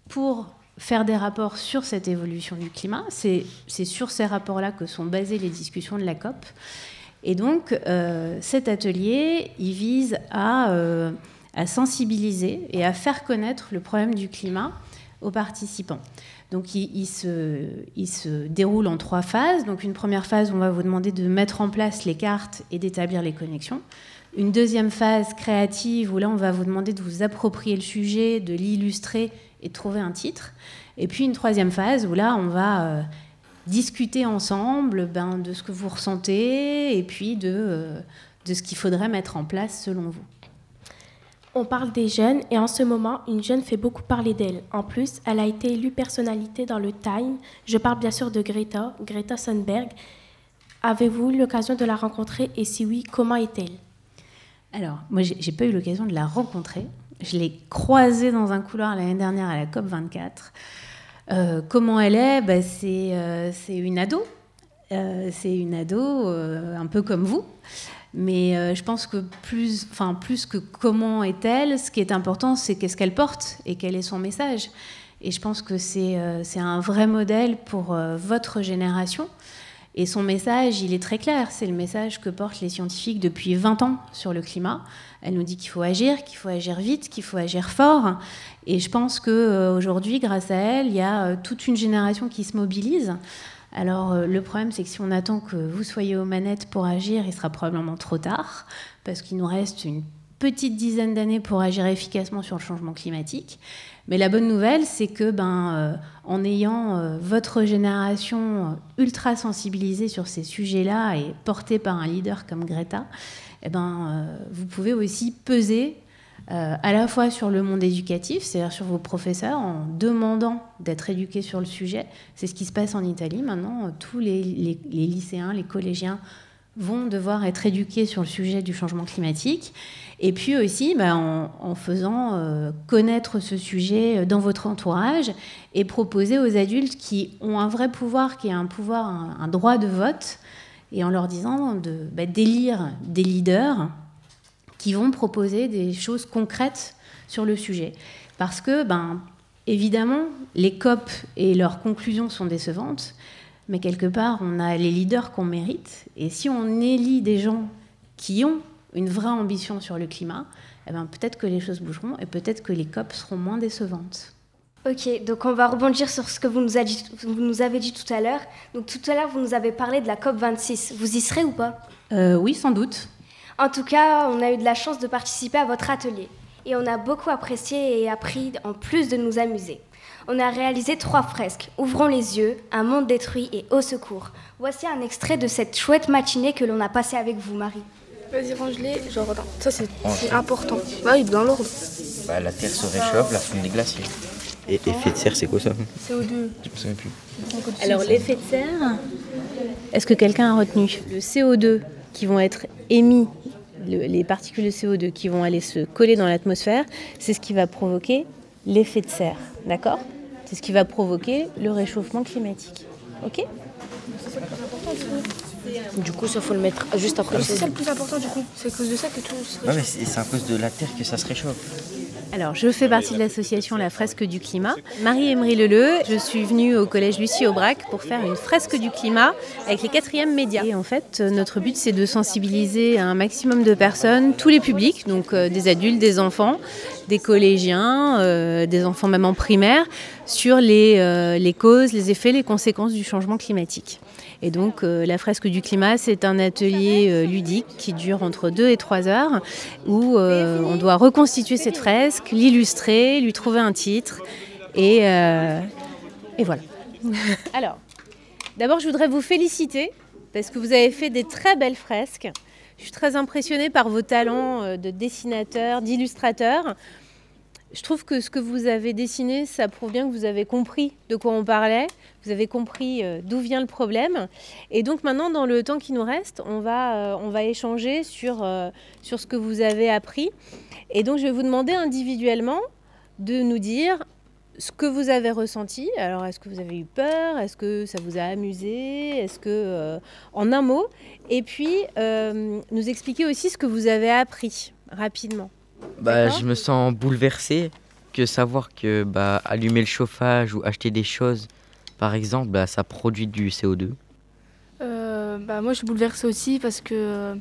pour faire des rapports sur cette évolution du climat. C'est sur ces rapports-là que sont basées les discussions de la COP. Et donc, euh, cet atelier, il vise à, euh, à, sensibiliser et à faire connaître le problème du climat aux participants. Donc, il, il, se, il, se, déroule en trois phases. Donc, une première phase, on va vous demander de mettre en place les cartes et d'établir les connexions. Une deuxième phase créative où là, on va vous demander de vous approprier le sujet, de l'illustrer et de trouver un titre. Et puis une troisième phase où là, on va euh, discuter ensemble ben, de ce que vous ressentez et puis de, euh, de ce qu'il faudrait mettre en place selon vous. On parle des jeunes et en ce moment, une jeune fait beaucoup parler d'elle. En plus, elle a été élue personnalité dans le Time. Je parle bien sûr de Greta, Greta Thunberg. Avez-vous eu l'occasion de la rencontrer et si oui, comment est-elle? Alors, moi, j'ai pas eu l'occasion de la rencontrer. Je l'ai croisée dans un couloir l'année dernière à la COP 24. Euh, comment elle est? Bah, euh, C'est une ado. Euh, c'est une ado un peu comme vous. Mais je pense que plus, plus que comment est-elle, ce qui est important, c'est qu'est-ce qu'elle porte et quel est son message. Et je pense que c'est un vrai modèle pour votre génération. Et son message, il est très clair. C'est le message que portent les scientifiques depuis 20 ans sur le climat. Elle nous dit qu'il faut agir, qu'il faut agir vite, qu'il faut agir fort. Et je pense qu'aujourd'hui, grâce à elle, il y a euh, toute une génération qui se mobilise. Alors euh, le problème, c'est que si on attend que vous soyez aux manettes pour agir, il sera probablement trop tard, parce qu'il nous reste une petite dizaine d'années pour agir efficacement sur le changement climatique. Mais la bonne nouvelle, c'est que ben, euh, en ayant euh, votre génération euh, ultra sensibilisée sur ces sujets-là et portée par un leader comme Greta, eh ben, vous pouvez aussi peser à la fois sur le monde éducatif, c'est-à-dire sur vos professeurs, en demandant d'être éduqués sur le sujet. C'est ce qui se passe en Italie maintenant. Tous les, les lycéens, les collégiens vont devoir être éduqués sur le sujet du changement climatique. Et puis aussi bah, en, faisant euh, connaître ce sujet dans votre entourage et proposer aux adultes qui ont un vrai pouvoir, qui ont un pouvoir, un, droit de vote, et en leur disant de, bah, d'élire des leaders qui vont proposer des choses concrètes sur le sujet. Parce que, ben, évidemment, les COP et leurs conclusions sont décevantes, mais quelque part, on a les leaders qu'on mérite. Et si on élit des gens qui ont une vraie ambition sur le climat, eh ben, peut-être que les choses bougeront et peut-être que les COP seront moins décevantes. Ok, donc on va rebondir sur ce que vous nous, dit, vous nous avez dit tout à l'heure. Donc tout à l'heure, vous nous avez parlé de la COP 26. Vous y serez ou pas? Euh, Oui, sans doute. En tout cas, on a eu de la chance de participer à votre atelier. Et on a beaucoup apprécié et appris en plus de nous amuser. On a réalisé trois fresques, Ouvrons les yeux, Un monde détruit et Au secours. Voici un extrait de cette chouette matinée que l'on a passée avec vous, Marie. Vas-y, range-les. Genre, attends, ça c'est important. Bah oui, dans l'ordre. Bah, la Terre se réchauffe, la fonte des glaciers. Et effet de serre, c'est quoi ça CO2. Je me souviens plus. Alors, l'effet de serre, est-ce que quelqu'un a retenu Le CO2 qui vont être émis, le, les particules de CO2 qui vont aller se coller dans l'atmosphère, c'est ce qui va provoquer l'effet de serre. D'accord? C'est ce qui va provoquer le réchauffement climatique. Ok? Du coup, ça faut le mettre juste après. C'est ça le plus important du coup. C'est à cause de ça que tout se Ouais, mais c'est c'est à cause de la Terre que ça se réchauffe. Alors, je fais partie de l'association La Fresque du Climat. Marie-Emery Leleu, je suis venue au collège Lucie Aubrac pour faire une fresque du climat avec les quatrièmes médias. Et en fait, notre but, c'est de sensibiliser un maximum de personnes, tous les publics, donc euh, des adultes, des enfants, des collégiens, euh, des enfants même en primaire, sur les, euh, les causes, les effets, les conséquences du changement climatique. Et donc, euh, la fresque du climat, c'est un atelier euh, ludique qui dure entre 2 et 3 heures, où euh, on doit reconstituer cette fresque, l'illustrer, lui trouver un titre, et, voilà. Alors, d'abord, je voudrais vous féliciter, parce que vous avez fait des très belles fresques. Je suis très impressionnée par vos talents de dessinateur, d'illustrateur. Je trouve que ce que vous avez dessiné, ça prouve bien que vous avez compris de quoi on parlait, vous avez compris euh, d'où vient le problème. Et donc maintenant, dans le temps qui nous reste, on va, euh, on va échanger sur, euh, sur ce que vous avez appris. Et donc je vais vous demander individuellement de nous dire ce que vous avez ressenti. Alors est-ce que vous avez eu peur? Est-ce que ça vous a amusé? Est-ce que... en un mot? Et puis nous expliquer aussi ce que vous avez appris rapidement. Bah, je me sens bouleversé que savoir que bah, allumer le chauffage ou acheter des choses, par exemple, bah, ça produit du CO2. Euh, bah, moi, je suis bouleversée aussi parce que euh,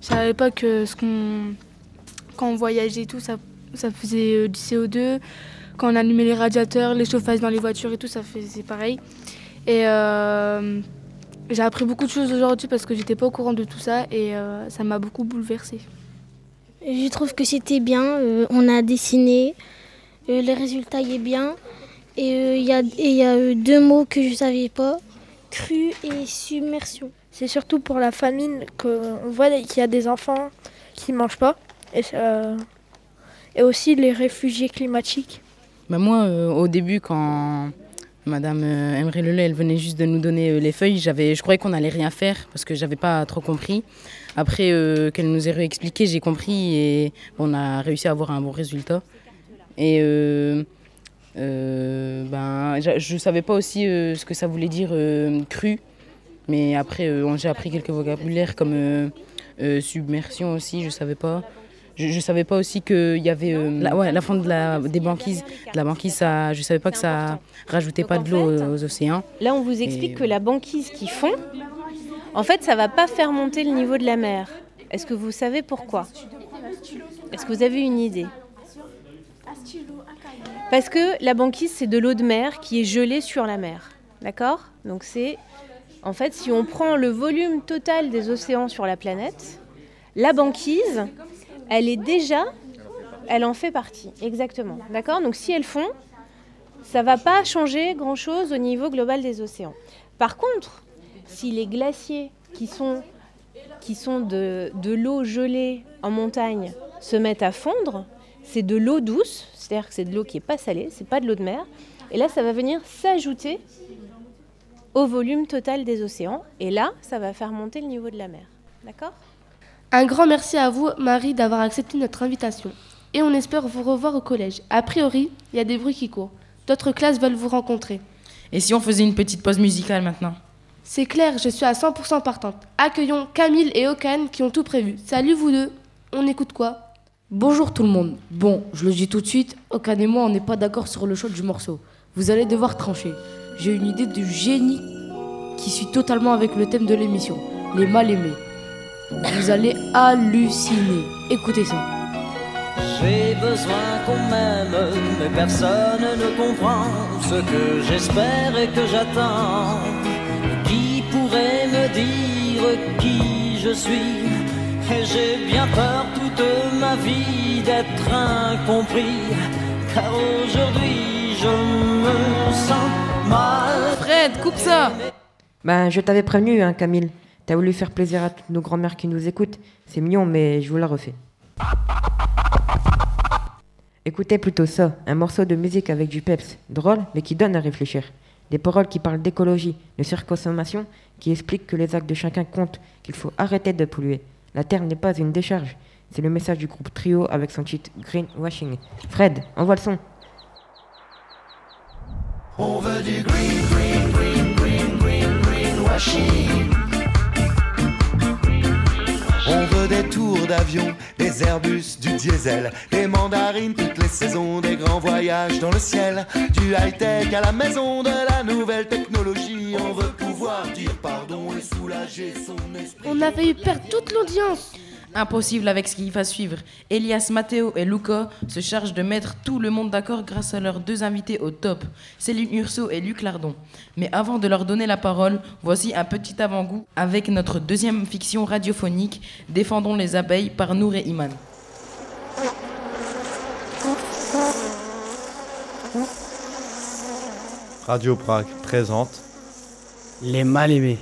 je savais pas que ce qu'on quand on voyageait et tout, ça, ça faisait euh, du CO2. Quand on allumait les radiateurs, les chauffages dans les voitures et tout, ça faisait pareil. Et euh, j'ai appris beaucoup de choses aujourd'hui parce que j'étais pas au courant de tout ça et ça m'a beaucoup bouleversée. Je trouve que c'était bien. euh, on a dessiné. euh, le résultat y est bien. Et euh, il y a, y euh, deux mots que je savais pas crue et submersion. C'est surtout pour la famine qu'on voit qu'il y a des enfants qui ne mangent pas. Et, aussi les réfugiés climatiques. Bah moi, euh, au début, quand Madame euh, Emery Lelay, elle venait juste de nous donner euh, les feuilles, j'avais, je croyais qu'on allait rien faire parce que j'avais pas trop compris. Après euh, qu'elle nous ait réexpliqué, j'ai compris et on a réussi à avoir un bon résultat. Et euh, euh, ben, je ne savais pas aussi ce que ça voulait dire cru, mais après j'ai appris quelques vocabulaires comme submersion aussi, je savais pas. Je ne savais pas aussi qu'il y avait la, ouais, la fonte de la, des banquises. De la banquise, ça, je ne savais pas que ça rajoutait pas de l'eau aux, aux océans. Là, on vous explique Et- que la banquise qui fond, en fait, ça va pas faire monter le niveau de la mer. Est-ce que vous savez pourquoi? Est-ce que vous avez une idée? Parce que la banquise, c'est de l'eau de mer qui est gelée sur la mer. D'accord? Donc c'est... En fait, si on prend le volume total des océans sur la planète, la banquise, elle est déjà... Elle en fait partie, exactement. D'accord? Donc si elle fond, ça va pas changer grand-chose au niveau global des océans. Par contre, si les glaciers qui sont, qui sont de, de l'eau gelée en montagne se mettent à fondre, c'est de l'eau douce, c'est-à-dire que c'est de l'eau qui n'est pas salée, c'est pas de l'eau de mer, et là ça va venir s'ajouter au volume total des océans, et là ça va faire monter le niveau de la mer. D'accord? Un grand merci à vous, Marie, d'avoir accepté notre invitation. Et on espère vous revoir au collège. A priori, il y a des bruits qui courent. D'autres classes veulent vous rencontrer. Et si on faisait une petite pause musicale maintenant? C'est clair, je suis à 100% partante. Accueillons Camille et Okan qui ont tout prévu. Salut vous deux. On écoute quoi? Bonjour tout le monde. Bon, je le dis tout de suite, Okan et moi on n'est pas d'accord sur le choix du morceau. Vous allez devoir trancher. J'ai une idée de génie qui suit totalement avec le thème de l'émission, les mal aimés. Vous allez halluciner. Écoutez ça. J'ai besoin qu'on m'aime, mais personne ne comprend ce que j'espère et que j'attends. Qui pourrait me dire qui je suis Et j'ai bien peur toute ma vie d'être incompris, car aujourd'hui je me sens mal. Fred, coupe ça Ben, je t'avais prévenu, hein, Camille. T'as voulu faire plaisir à toutes nos grands-mères qui nous écoutent. C'est mignon, mais je vous la refais. Écoutez plutôt ça, un morceau de musique avec du peps, drôle, mais qui donne à réfléchir. Des paroles qui parlent d'écologie, de surconsommation, qui expliquent que les actes de chacun comptent, qu'il faut arrêter de polluer. La Terre n'est pas une décharge. C'est le message du groupe Trio avec son titre Greenwashing. Fred, envoie le son. Tours d'avion, des Airbus, du diesel, des mandarines toutes les saisons, des grands voyages dans le ciel, du high-tech à la maison, de la nouvelle technologie. On veut pouvoir dire pardon et soulager son esprit. On a failli perdre toute l'audience. Impossible avec ce qui va suivre. Elias, Matteo et Luca se chargent de mettre tout le monde d'accord grâce à leurs deux invités au top, Céline Urso et Luc Lardon. Mais avant de leur donner la parole, voici un petit avant-goût avec notre deuxième fiction radiophonique, Défendons les abeilles par Nour et Iman. Radio Prague présente Les mal aimés.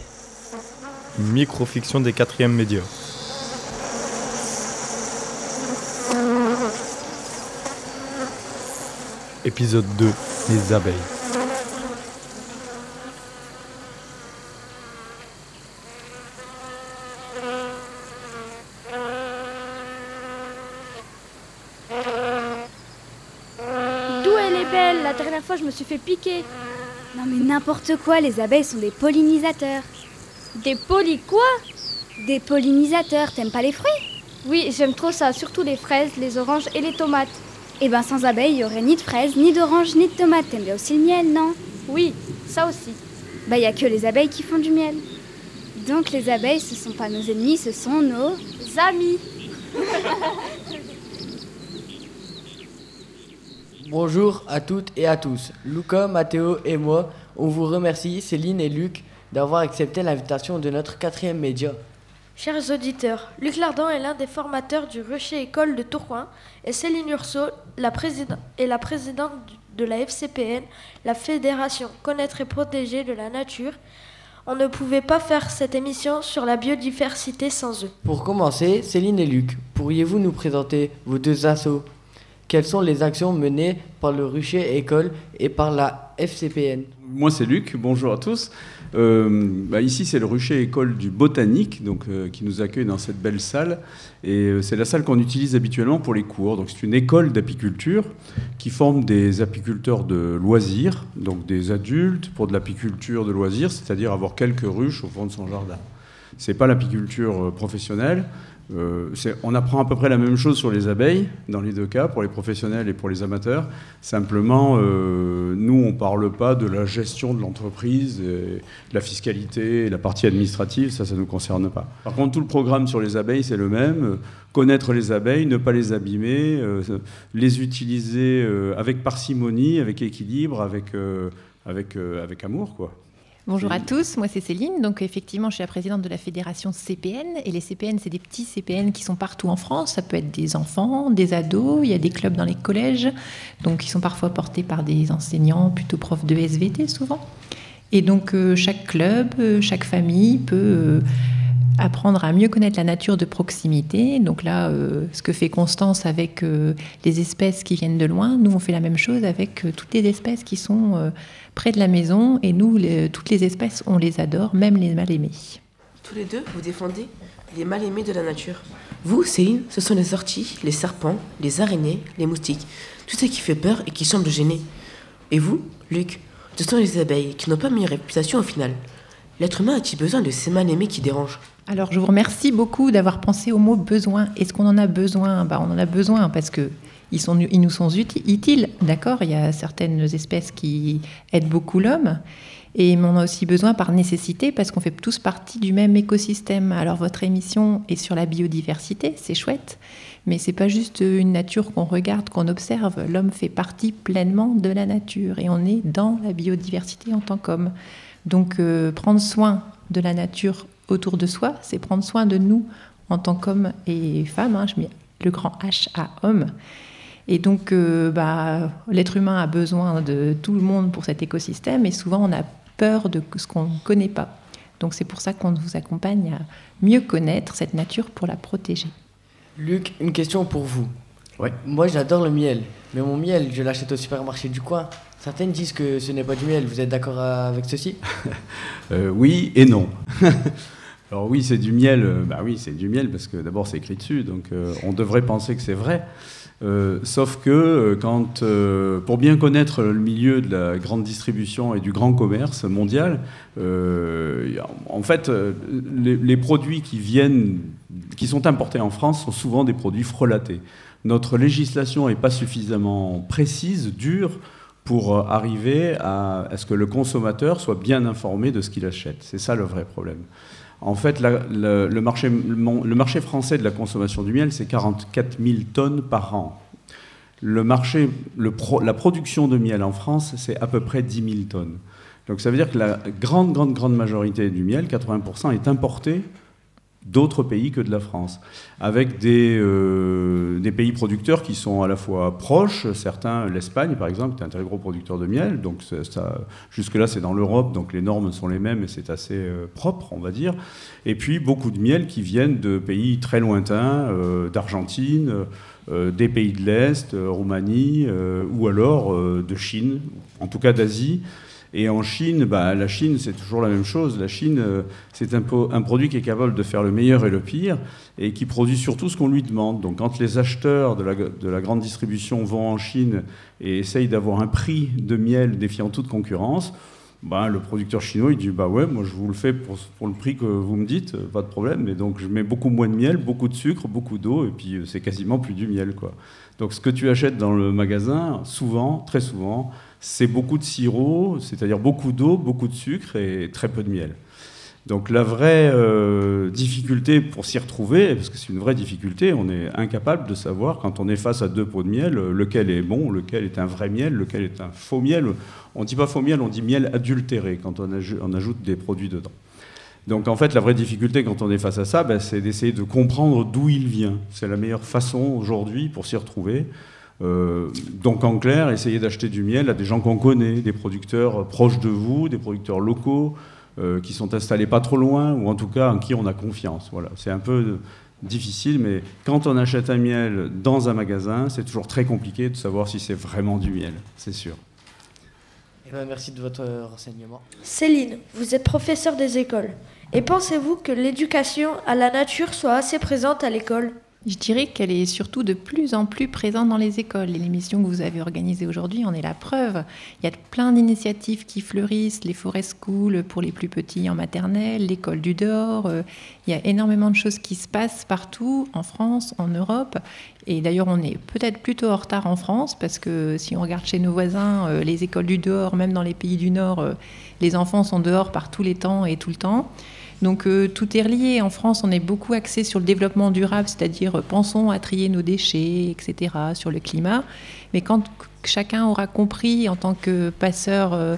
une microfiction des quatrièmes médias. Épisode 2 Les abeilles. D'où elle est belle La dernière fois, je me suis fait piquer. Non mais n'importe quoi, les abeilles sont des pollinisateurs. Des polis quoi? Des pollinisateurs, t'aimes pas les fruits? Oui, j'aime trop ça, surtout les fraises, les oranges et les tomates. Eh ben sans abeilles, il y aurait ni de fraises, ni d'oranges, ni de tomates. T'aimes bien aussi le miel, non? Oui, ça aussi. Bah y a que les abeilles qui font du miel. Donc les abeilles, ce sont pas nos ennemis, ce sont nos amis. Bonjour à toutes et à tous. Luca, Matteo et moi, on vous remercie, Céline et Luc, d'avoir accepté l'invitation de notre quatrième média. Chers auditeurs, Luc Lardon est l'un des formateurs du Rocher École de Tourcoing et Céline Urso la est la présidente de la FCPN, la Fédération Connaître et Protéger de la Nature. On ne pouvait pas faire cette émission sur la biodiversité sans eux. Pour commencer, Céline et Luc, pourriez-vous nous présenter vos deux assos Quelles sont les actions menées par le Rucher École et par la FCPN Moi, c'est Luc. Bonjour à tous. Euh, bah, ici, c'est le Rucher École du Botanique, donc, euh, qui nous accueille dans cette belle salle. Et euh, c'est la salle qu'on utilise habituellement pour les cours. Donc, c'est une école d'apiculture qui forme des apiculteurs de loisirs, donc des adultes pour de l'apiculture de loisirs, c'est-à-dire avoir quelques ruches au fond de son jardin. C'est pas l'apiculture professionnelle. Euh, on apprend à peu près la même chose sur les abeilles, dans les deux cas, pour les professionnels et pour les amateurs. Simplement, euh, nous, on ne parle pas de la gestion de l'entreprise, de la fiscalité, la partie administrative, ça, ça ne nous concerne pas. Par contre, tout le programme sur les abeilles, c'est le même. Connaître les abeilles, ne pas les abîmer, euh, les utiliser avec parcimonie, avec équilibre, avec, avec, avec amour, quoi. Bonjour à tous, moi c'est Céline. Donc effectivement, je suis la présidente de la fédération CPN. Et les CPN, c'est des petits CPN qui sont partout en France. Ça peut être des enfants, des ados, il y a des clubs dans les collèges, donc qui sont parfois portés par des enseignants, plutôt profs de SVT souvent. Et donc euh, chaque club, euh, chaque famille peut euh, apprendre à mieux connaître la nature de proximité. Donc là, euh, ce que fait Constance avec euh, les espèces qui viennent de loin, nous on fait la même chose avec euh, toutes les espèces qui sont près de la maison. Et nous, toutes les espèces, on les adore, même les mal aimés. Tous les deux, vous défendez les mal-aimés de la nature. Vous, Céline, ce sont les orties, les serpents, les araignées, les moustiques, tout ce qui fait peur et qui semble gêner. Et vous, Luc, ce sont les abeilles qui n'ont pas meilleure réputation au final. L'être humain a-t-il besoin de ces mal-aimés qui dérangent Alors, je vous remercie beaucoup d'avoir pensé au mot besoin. Est-ce qu'on en a besoin? Bah, On en a besoin parce que ils, sont, ils nous sont utiles, d'accord? Il y a certaines espèces qui aident beaucoup l'homme. Et on a aussi besoin par nécessité parce qu'on fait tous partie du même écosystème. Alors votre émission est sur la biodiversité, c'est chouette, mais c'est pas juste une nature qu'on regarde, qu'on observe. L'homme fait partie pleinement de la nature et on est dans la biodiversité en tant qu'homme. Donc euh, prendre soin de la nature autour de soi, c'est prendre soin de nous en tant qu'hommes et femmes. Hein, je mets le grand H à homme. Et donc, euh, bah, l'être humain a besoin de tout le monde pour cet écosystème, et souvent on a peur de ce qu'on ne connaît pas. Donc c'est pour ça qu'on vous accompagne à mieux connaître cette nature pour la protéger. Luc, une question pour vous. Ouais. Moi j'adore le miel, mais mon miel, je l'achète au supermarché du coin. Certaines disent que ce n'est pas du miel. Vous êtes d'accord avec ceci? Euh, Oui et non. Alors oui, c'est du miel. euh, Bah oui, c'est du miel parce que d'abord c'est écrit dessus, donc euh, on devrait penser que c'est vrai. Euh, sauf que euh, quand, euh, pour bien connaître le milieu de la grande distribution et du grand commerce mondial, euh, en fait, euh, les, les produits qui viennent, qui sont importés en France, sont souvent des produits frelatés. Notre législation n'est pas suffisamment précise, dure, pour euh, arriver à, ce que le consommateur soit bien informé de ce qu'il achète. C'est ça le vrai problème. En fait, le, marché, français de la consommation du miel, c'est 44 000 tonnes par an. Le marché, la production de miel en France, c'est à peu près 10 000 tonnes. Donc ça veut dire que la grande, grande, grande majorité du miel, 80%, est importé d'autres pays que de la France, avec des, euh, des pays producteurs qui sont à la fois proches, certains, l'Espagne par exemple, est un très gros producteur de miel, donc jusque-là c'est dans l'Europe, donc les normes sont les mêmes et c'est assez euh, propre, on va dire, et puis beaucoup de miel qui viennent de pays très lointains, euh, d'Argentine, des pays de l'Est, Roumanie, ou alors de Chine, en tout cas d'Asie, et en Chine, bah, la Chine, c'est toujours la même chose. La Chine, euh, c'est un, produit qui est capable de faire le meilleur et le pire, et qui produit surtout ce qu'on lui demande. Donc quand les acheteurs de la, de la grande distribution vont en Chine et essayent d'avoir un prix de miel défiant toute concurrence, ben, le producteur chinois, il dit Bah ouais, moi je vous le fais pour, le prix que vous me dites, euh, pas de problème. Mais donc je mets beaucoup moins de miel, beaucoup de sucre, beaucoup d'eau, et puis euh, c'est quasiment plus du miel. quoi. Donc ce que tu achètes dans le magasin, souvent, très souvent, c'est beaucoup de sirop, c'est-à-dire beaucoup d'eau, beaucoup de sucre et très peu de miel. Donc la vraie euh, difficulté pour s'y retrouver, parce que c'est une vraie difficulté, on est incapable de savoir quand on est face à deux pots de miel, euh, lequel est bon, lequel est un vrai miel, lequel est un faux miel. On ne dit pas faux miel, on dit miel adultéré quand on, aj- on ajoute des produits dedans. Donc en fait, la vraie difficulté quand on est face à ça, ben, c'est d'essayer de comprendre d'où il vient. C'est la meilleure façon aujourd'hui pour s'y retrouver. Euh, donc en clair, essayer d'acheter du miel à des gens qu'on connaît, des producteurs proches de vous, des producteurs locaux euh, qui sont installés pas trop loin, ou en tout cas en qui on a confiance. Voilà, c'est un peu difficile, mais quand on achète un miel dans un magasin, c'est toujours très compliqué de savoir si c'est vraiment du miel, c'est sûr. Eh ben, merci de votre euh, renseignement. Céline, vous êtes professeur des écoles. Et pensez-vous que l'éducation à la nature soit assez présente à l'école? Je dirais qu'elle est surtout de plus en plus présente dans les écoles. Et l'émission que vous avez organisée aujourd'hui en est la preuve. Il y a plein d'initiatives qui fleurissent, les forest schools pour les plus petits en maternelle, l'école du dehors. euh, Il y a énormément de choses qui se passent partout, en France, en Europe. Et d'ailleurs, on est peut-être plutôt en retard en France, parce que si on regarde chez nos voisins, euh, les écoles du dehors, même dans les pays du Nord, euh, les enfants sont dehors par tous les temps et tout le temps. Donc euh, tout est relié. En France, on est beaucoup axé sur le développement durable, c'est-à-dire euh, pensons à trier nos déchets, etc., sur le climat. Mais quand chacun aura compris en tant que passeur euh,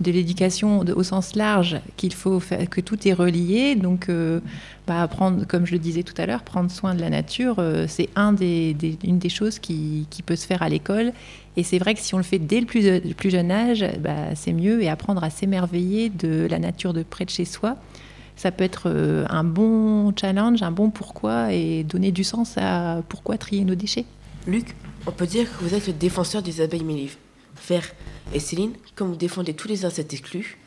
de l'éducation au sens large qu'il faut que tout est relié, donc euh, bah, prendre, comme je le disais tout à l'heure, prendre soin de la nature, c'est une des choses qui, peut se faire à l'école. Et c'est vrai que si on le fait dès le plus, le plus jeune âge, bah, c'est mieux et apprendre à s'émerveiller de la nature de près de chez soi ça peut être euh, un bon challenge, un bon pourquoi et donner du sens à pourquoi trier nos déchets. Luc, on peut dire que vous êtes le défenseur des abeilles mellifères. Et Céline, comme vous défendez tous les insectes exclus,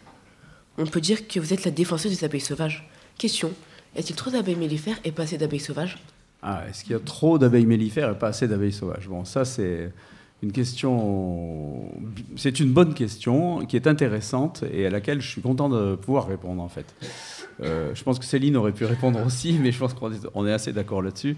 on peut dire que vous êtes la défenseuse des abeilles sauvages. Question, Est-il trop d'abeilles mellifères et pas assez d'abeilles sauvages? Ah, est-ce qu'il y a trop d'abeilles mellifères et pas assez d'abeilles sauvages? Bon, ça c'est question, c'est une bonne question qui est intéressante et à laquelle je suis content de pouvoir répondre en fait. Euh, je pense que Céline aurait pu répondre aussi, mais je pense qu'on est, assez d'accord là-dessus.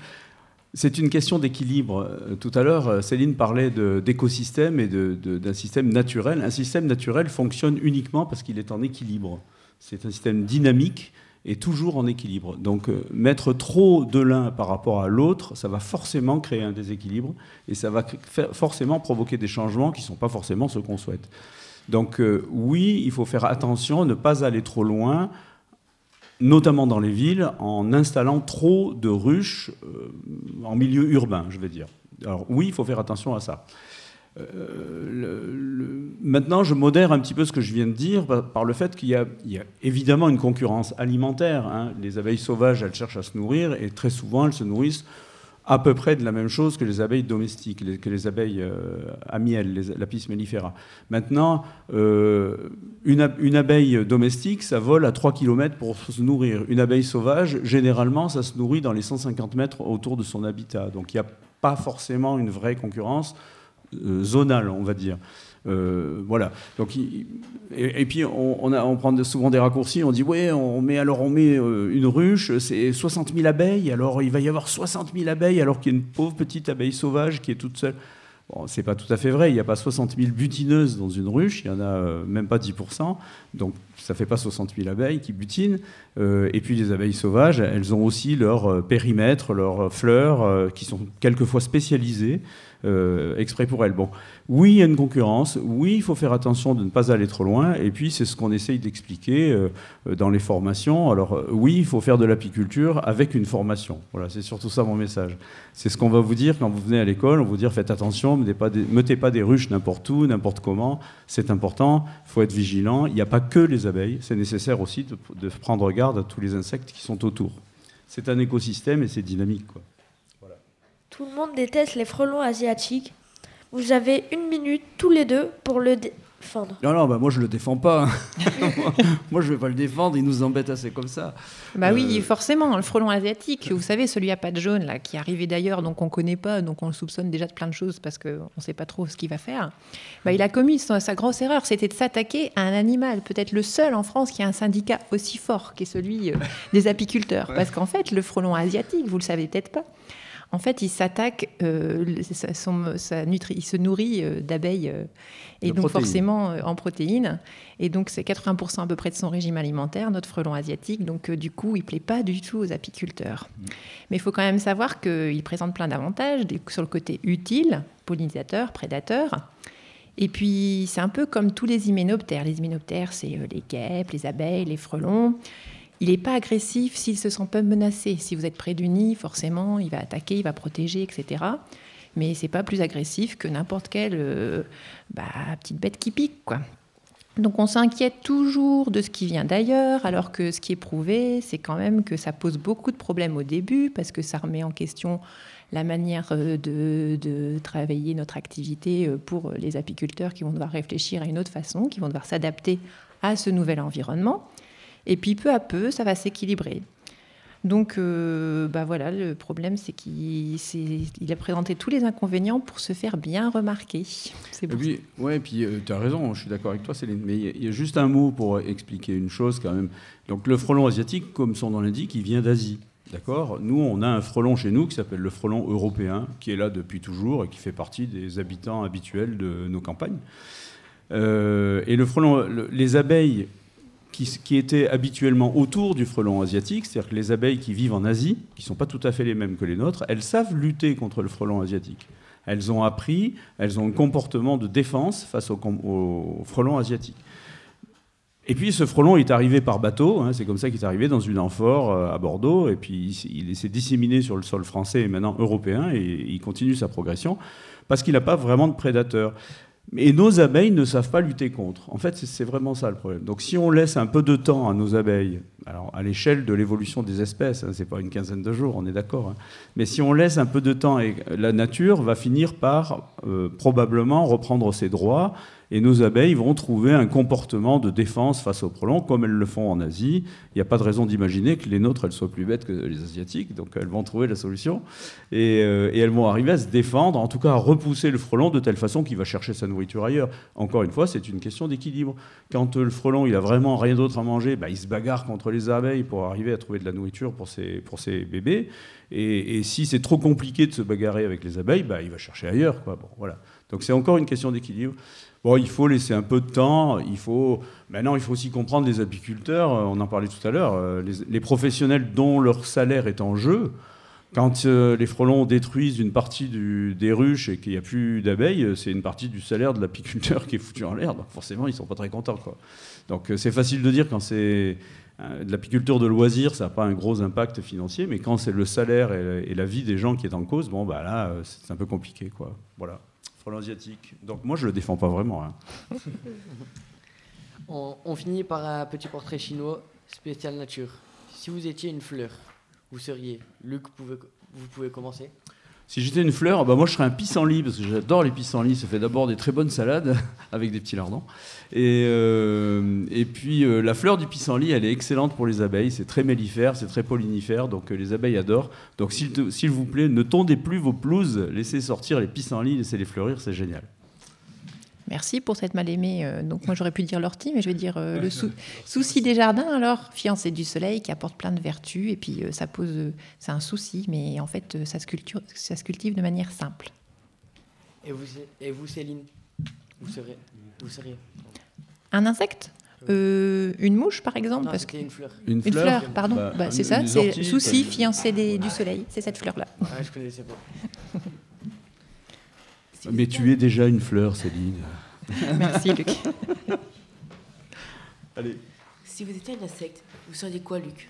C'est une question d'équilibre. Euh, Tout à l'heure, euh, Céline parlait d'écosystème et d'un système naturel. Un système naturel fonctionne uniquement parce qu'il est en équilibre. C'est un système dynamique et toujours en équilibre. Donc euh, mettre trop de l'un par rapport à l'autre, ça va forcément créer un déséquilibre et ça va forcément provoquer des changements qui ne sont pas forcément ceux qu'on souhaite. Donc euh, oui, il faut faire attention, ne pas aller trop loin, notamment dans les villes, en installant trop de ruches euh, en milieu urbain, je vais dire. Alors oui, il faut faire attention à ça. Euh, Maintenant, je modère un petit peu ce que je viens de dire par, le fait qu'il y, a- évidemment une concurrence alimentaire. hein. Les abeilles sauvages, elles cherchent à se nourrir et très souvent, elles se nourrissent à peu près de la même chose que les abeilles domestiques, que les abeilles euh, à miel, les Lapis mellifera. Maintenant, euh, une, une abeille domestique, ça vole à 3 km pour se nourrir. Une abeille sauvage, généralement, ça se nourrit dans les 150 mètres autour de son habitat. Donc il n'y a pas forcément une vraie concurrence euh, zonale, on va dire. Euh, voilà. Donc, et, puis, on, prend souvent des raccourcis. On dit, ouais, on met, alors on met euh, une ruche, c'est 60 000 abeilles. Alors, il va y avoir 60 000 abeilles, alors qu'il y a une pauvre petite abeille sauvage qui est toute seule. Bon, c'est pas tout à fait vrai. Il n'y a pas 60 000 butineuses dans une ruche. Il y en a même pas 10%. Donc, ça fait pas 60 000 abeilles qui butinent. Et puis, les abeilles sauvages, elles ont aussi leur périmètre, leurs fleurs, qui sont quelquefois spécialisées euh, exprès pour elles. Bon, oui, il y a une concurrence. Oui, il faut faire attention de ne pas aller trop loin. Et puis, c'est ce qu'on essaye d'expliquer euh, dans les formations. Alors, euh, oui, il faut faire de l'apiculture avec une formation. Voilà, c'est surtout ça mon message. C'est ce qu'on va vous dire quand vous venez à l'école. On vous dire faites attention, mettez pas des, mettez pas des ruches n'importe où, n'importe comment. C'est important. Il faut être vigilant. Il n'y a pas que les abeilles. C'est nécessaire aussi de, prendre garde à tous les insectes qui sont autour. C'est un écosystème et c'est dynamique. Tout le monde déteste les frelons asiatiques. Vous avez une minute tous les deux pour le défendre. Non, non, bah moi je le défends pas. moi, moi, je vais pas le défendre, il nous embête assez comme ça. Bah oui, Euh, forcément, le frelon asiatique, vous savez, celui à pattes jaunes, là, qui est arrivé d'ailleurs, donc on ne connaît pas, donc on le soupçonne déjà de plein de choses parce qu'on ne sait pas trop ce qu'il va faire. Bah, il a commis sa, sa grosse erreur, c'était de s'attaquer à un animal, peut-être le seul en France qui a un syndicat aussi fort, qui est celui euh, des apiculteurs. Parce qu'en fait, le frelon asiatique, vous le savez peut-être pas, en fait, il s'attaque, euh, sa- sa il se nourrit euh, d'abeilles euh, et De donc protéines. forcément en protéines. Et donc c'est 80% à peu près de son régime alimentaire, notre frelon asiatique. Donc du coup, il plaît pas du tout aux apiculteurs. Mais il faut quand même savoir qu'il présente plein d'avantages sur le côté utile, pollinisateur, prédateur. Et puis, c'est un peu comme tous les hyménoptères. Les hyménoptères, c'est les guêpes, les abeilles, les frelons. Il n'est pas agressif s'il se sent pas menacé. Si vous êtes près du nid, forcément, il va attaquer, il va protéger, etc. Mais c'est pas plus agressif que n'importe quelle euh, bah, petite bête qui pique, quoi. Donc on s'inquiète toujours de ce qui vient d'ailleurs, alors que ce qui est prouvé, c'est quand même que ça pose beaucoup de problèmes au début, parce que ça remet en question la manière euh, de, de travailler notre activité euh, pour les apiculteurs qui vont devoir réfléchir à une autre façon, qui vont devoir s'adapter à ce nouvel environnement. Et puis peu à peu, ça va s'équilibrer. Donc, euh, bah voilà, le problème, c'est qu'il il a présenté tous les inconvénients pour se faire bien remarquer. C'est Et pour puis, ouais, puis tu as raison, je suis d'accord avec toi, Céline. Mais il y a- il y, a juste un mot pour expliquer une chose quand même. Donc, le frelon asiatique, comme son nom l'indique, il vient d'Asie. D'accord? Nous, on a un frelon chez nous qui s'appelle le frelon européen, qui est là depuis toujours et qui fait partie des habitants habituels de nos campagnes. Euh, et le frelon, le- les abeilles qui, étaient habituellement autour du frelon asiatique, c'est-à-dire que les abeilles qui vivent en Asie, qui ne sont pas tout à fait les mêmes que les nôtres, elles savent lutter contre le frelon asiatique. Elles ont appris, elles ont un comportement de défense face au, frelon asiatique. Et puis ce frelon est arrivé par bateau, hein, c'est comme ça qu'il est arrivé dans une amphore euh, à Bordeaux, et puis il s'est disséminé sur le sol français et maintenant européen, et il continue sa progression, parce qu'il n'a pas vraiment de prédateurs. Et nos abeilles ne savent pas lutter contre. En fait, c'est- vraiment ça le problème. Donc si on laisse un peu de temps à nos abeilles Alors, à l'échelle de l'évolution des espèces, hein, c'est pas une quinzaine de jours, on est d'accord. hein. Mais si on laisse un peu de temps, la nature va finir par euh, probablement reprendre ses droits, et nos abeilles vont trouver un comportement de défense face aux prolongs, comme elles le font en Asie. Il n'y a pas de raison d'imaginer que les nôtres, elles soient plus bêtes que les asiatiques, donc elles vont trouver la solution, et, euh, elles vont arriver à se défendre, en tout cas à repousser le frelon de telle façon qu'il va chercher sa nourriture ailleurs. Encore une fois, c'est une question d'équilibre. Quand euh, le frelon, il a vraiment rien d'autre à manger, bah, il se bagarre contre les abeilles pour arriver à trouver de la nourriture pour ses, bébés. Et, si c'est trop compliqué de se bagarrer avec les abeilles, bah, il va chercher ailleurs. Bon, voilà. Donc c'est encore une question d'équilibre. Bon, il faut laisser un peu de temps. Il faut maintenant, il faut aussi comprendre les apiculteurs. euh, On en parlait tout à l'heure. euh, Les, professionnels dont leur salaire est en jeu. Quand euh, les frelons détruisent une partie des ruches et qu'il n'y a plus d'abeilles, c'est une partie du salaire de l'apiculteur qui est foutu en l'air. Donc forcément, ils sont pas très contents. Donc c'est facile de dire quand c'est de l'apiculture de loisir, ça n'a pas un gros impact financier, mais quand c'est le salaire et, la vie des gens qui est en cause, bon bah là, c'est un peu compliqué. Voilà. Frelon asiatique. Donc moi, je le défends pas vraiment. hein. On, finit par un petit portrait chinois spécial nature. Si vous étiez une fleur, vous seriez. Luc, pouvez, vous pouvez commencer. Si j'étais une fleur, bah moi je serais un pissenlit parce que j'adore les pissenlits. Ça fait d'abord des très bonnes salades avec des petits lardons. Et, euh, et puis euh, la fleur du pissenlit, elle est excellente pour les abeilles. C'est très mellifère, c'est très pollinifère, donc euh, les abeilles adorent. Donc s'il vous plaît, ne tondez plus vos pelouses, laissez sortir les pissenlits, laissez-les fleurir, c'est génial. Merci pour cette mal aimée. euh, donc moi j'aurais pu dire l'ortie, mais je vais dire euh, le sou- souci des jardins. Alors fiancé du soleil qui apporte plein de vertus et puis euh, ça pose, euh, c'est un souci, mais en fait euh, ça, se culture- ça se cultive de manière simple. Et vous, et vous Céline Vous serez. Vous seriez. Un insecte? Euh, Une mouche par exemple? Non, parce que- une fleur. Une fleur pardon. Bah, Bah, c'est ça, c'est souci fiancé des- du soleil. C'est cette fleur là. Ah, je connaissais pas. Mais tu es déjà une fleur, Céline. Merci Luc. Allez. Si vous étiez un insecte, vous seriez quoi, Luc?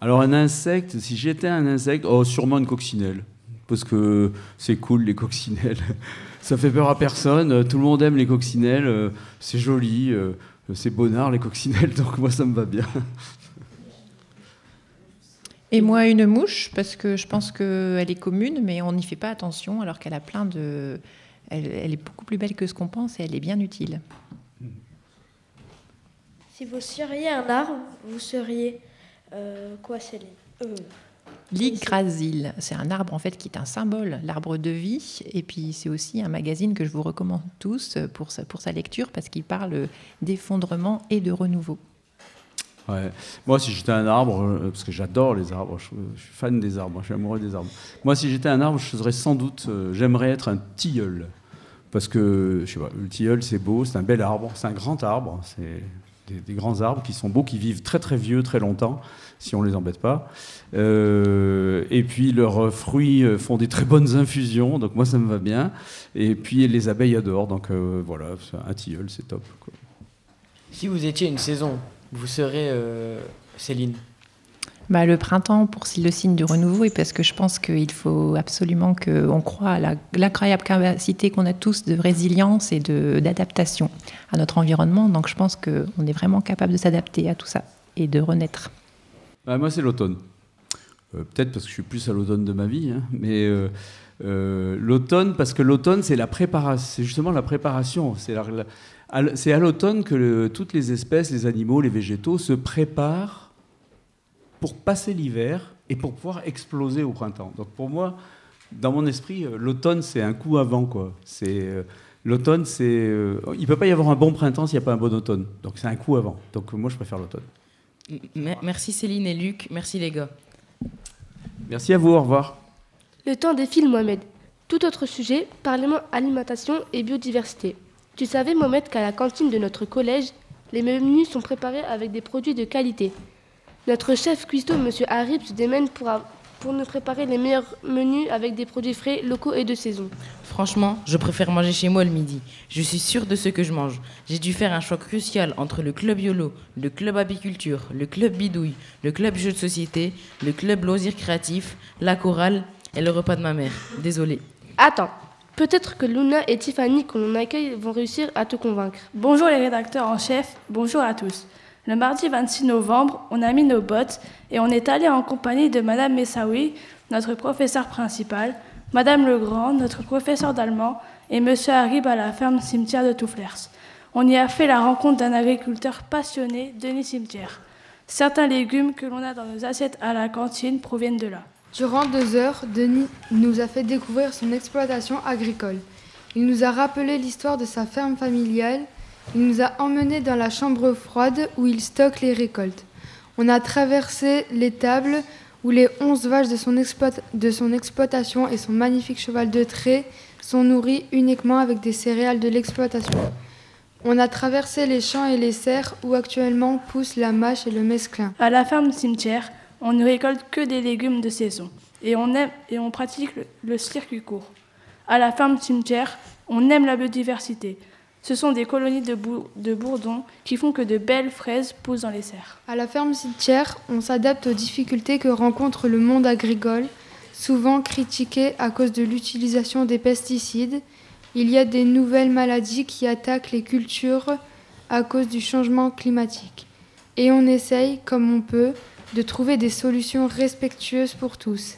Alors un insecte, si j'étais un insecte, oh sûrement une coccinelle. Parce que c'est cool les coccinelles. Ça fait peur à personne, tout le monde aime les coccinelles, euh, c'est joli, euh, c'est bonnard les coccinelles, donc moi ça me va bien. Et moi, une mouche, parce que je pense qu'elle est commune, mais on n'y fait pas attention, alors qu'elle a plein de. Elle, elle est beaucoup plus belle que ce qu'on pense et elle est bien utile. Si vous seriez un arbre, vous seriez euh, quoi, Céline Euh, L'Yggdrasil, c'est un arbre en fait qui est un symbole, l'arbre de vie. Et puis c'est aussi un magazine que je vous recommande tous pour sa, pour sa lecture parce qu'il parle d'effondrement et de renouveau. Moi, si j'étais un arbre, euh, parce que j'adore les arbres, je, suis fan des arbres, je suis amoureux des arbres. Moi, si j'étais un arbre, je serais sans doute, euh, j'aimerais être un tilleul. Parce que, je sais pas, le tilleul, c'est beau, c'est un bel arbre, c'est un grand arbre, c'est des, grands arbres qui sont beaux, qui vivent très très vieux, très longtemps, si on les embête pas. Euh, et puis, leurs fruits font des très bonnes infusions, donc moi, ça me va bien. Et puis, les abeilles adorent, donc voilà, un tilleul, c'est top. Si vous étiez une saison, vous serez euh, Céline. Bah, le printemps pour le signe du renouveau et parce que je pense qu'il faut absolument qu'on croit à la- l'incroyable capacité qu'on a tous de résilience et de- d'adaptation à notre environnement. Donc je pense qu'on est vraiment capable de s'adapter à tout ça et de renaître. Bah, moi, c'est l'automne. Euh, Peut-être parce que je suis plus à l'automne de ma vie, hein, mais euh, euh, l'automne, parce que l'automne, c'est la préparation, c'est justement la préparation. C'est la- c'est à l'automne que le- toutes les espèces, les animaux, les végétaux se préparent pour passer l'hiver et pour pouvoir exploser au printemps. Donc pour moi, dans mon esprit, euh, l'automne, c'est un coup avant. quoi. C'est euh, L'automne, c'est. euh, il ne peut pas y avoir un bon printemps s'il n'y a pas un bon automne. Donc c'est un coup avant. Donc moi, je préfère l'automne. Merci Céline et Luc. Merci les gars. Merci à vous, au revoir. Le temps défile, Mohamed. Tout autre sujet, parlement alimentation et biodiversité. Tu savais, Mohamed, qu'à la cantine de notre collège, les menus sont préparés avec des produits de qualité. Notre chef cuistot, M. Harib, se démène pour, a- pour nous préparer les meilleurs menus avec des produits frais, locaux et de saison. Franchement, je préfère manger chez moi le midi. Je suis sûre de ce que je mange. J'ai dû faire un choix crucial entre le club YOLO, le club apiculture, le club bidouille, le club jeu de société, le club loisirs créatifs, la chorale et le repas de ma mère. Désolée. Attends, peut-être que Luna et Tiffany, qu'on accueille, vont réussir à te convaincre. Bonjour les rédacteurs en chef, bonjour à tous. Le mardi 26 novembre, on a mis nos bottes et on est allé en compagnie de Madame Messaoui, notre professeur principal, Madame Legrand, notre professeur d'allemand, et Monsieur Harib à la ferme cimetière de Toufflers. On y a fait la rencontre d'un agriculteur passionné, Denis Cimetière. Certains légumes que l'on a dans nos assiettes à la cantine proviennent de là. Durant deux heures, Denis nous a fait découvrir son exploitation agricole. Il nous a rappelé l'histoire de sa ferme familiale. Il nous a emmenés dans la chambre froide où il stocke les récoltes. On a traversé l'étable où les onze vaches de son, de son exploitation et son magnifique cheval de trait sont nourris uniquement avec des céréales de l'exploitation. On a traversé les champs et les serres où actuellement poussent la mâche et le mesclin. À la ferme cimetière, on ne récolte que des légumes de saison et on, aime, et on pratique le, circuit court. À la ferme cimetière, on aime la biodiversité. Ce sont des colonies de, bourdons qui font que de belles fraises poussent dans les serres. À la ferme cimetière, on s'adapte aux difficultés que rencontre le monde agricole, souvent critiqué à cause de l'utilisation des pesticides il y a des nouvelles maladies qui attaquent les cultures à cause du changement climatique. Et on essaye, comme on peut, de trouver des solutions respectueuses pour tous.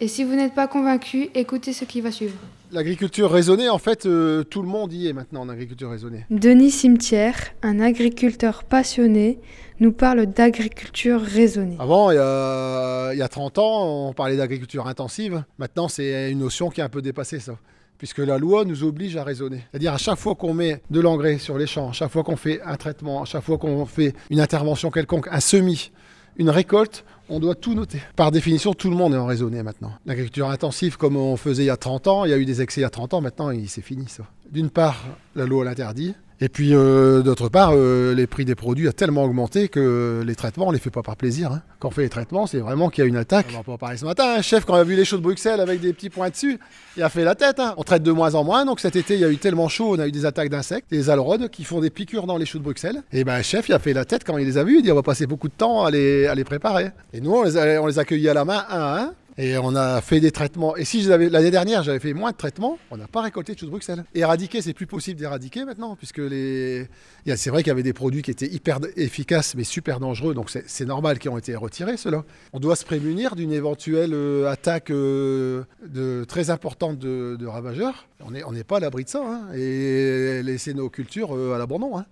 Et si vous n'êtes pas convaincu, écoutez ce qui va suivre. L'agriculture raisonnée, en fait, euh, tout le monde y est maintenant en agriculture raisonnée. Denis Cimetière, un agriculteur passionné, nous parle d'agriculture raisonnée. Avant, il y, a, il y a 30 ans, on parlait d'agriculture intensive. Maintenant, c'est une notion qui est un peu dépassée, ça puisque la loi nous oblige à raisonner. C'est-à-dire à chaque fois qu'on met de l'engrais sur les champs, à chaque fois qu'on fait un traitement, à chaque fois qu'on fait une intervention quelconque, un semis, une récolte, on doit tout noter. Par définition, tout le monde est en raisonné maintenant. L'agriculture intensive, comme on faisait il y a 30 ans, il y a eu des excès il y a 30 ans, maintenant c'est fini ça. D'une part, la loi l'interdit, et puis euh, d'autre part, euh, les prix des produits a tellement augmenté que les traitements, on les fait pas par plaisir. Hein. Quand on fait les traitements, c'est vraiment qu'il y a une attaque. On va pas parler ce matin. Un chef, quand il a vu les shows de Bruxelles avec des petits points dessus, il a fait la tête. Hein. On traite de moins en moins. Donc cet été, il y a eu tellement chaud, on a eu des attaques d'insectes, des alrodes qui font des piqûres dans les choux de Bruxelles. Et ben, chef, il a fait la tête quand il les a vus. Il dit on va passer beaucoup de temps à les, à les préparer. Et nous, on les, a, on les accueillit à la main un à un. Et on a fait des traitements. Et si l'année dernière, j'avais fait moins de traitements, on n'a pas récolté de choses de Bruxelles. Éradiquer, c'est plus possible d'éradiquer maintenant, puisque les... c'est vrai qu'il y avait des produits qui étaient hyper efficaces, mais super dangereux. Donc c'est normal qu'ils ont été retirés, ceux-là. On doit se prémunir d'une éventuelle euh, attaque euh, de, très importante de, de ravageurs. On n'est on pas à l'abri de ça. Hein. Et laisser nos cultures euh, à l'abandon. Hein.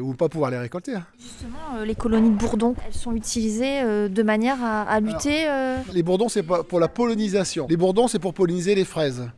Ou pas pouvoir les récolter. Hein. Justement, les colonies de bourdons, elles sont utilisées de manière à, à lutter. Alors, les bourdons, c'est pour la pollinisation. Les bourdons, c'est pour polliniser les fraises.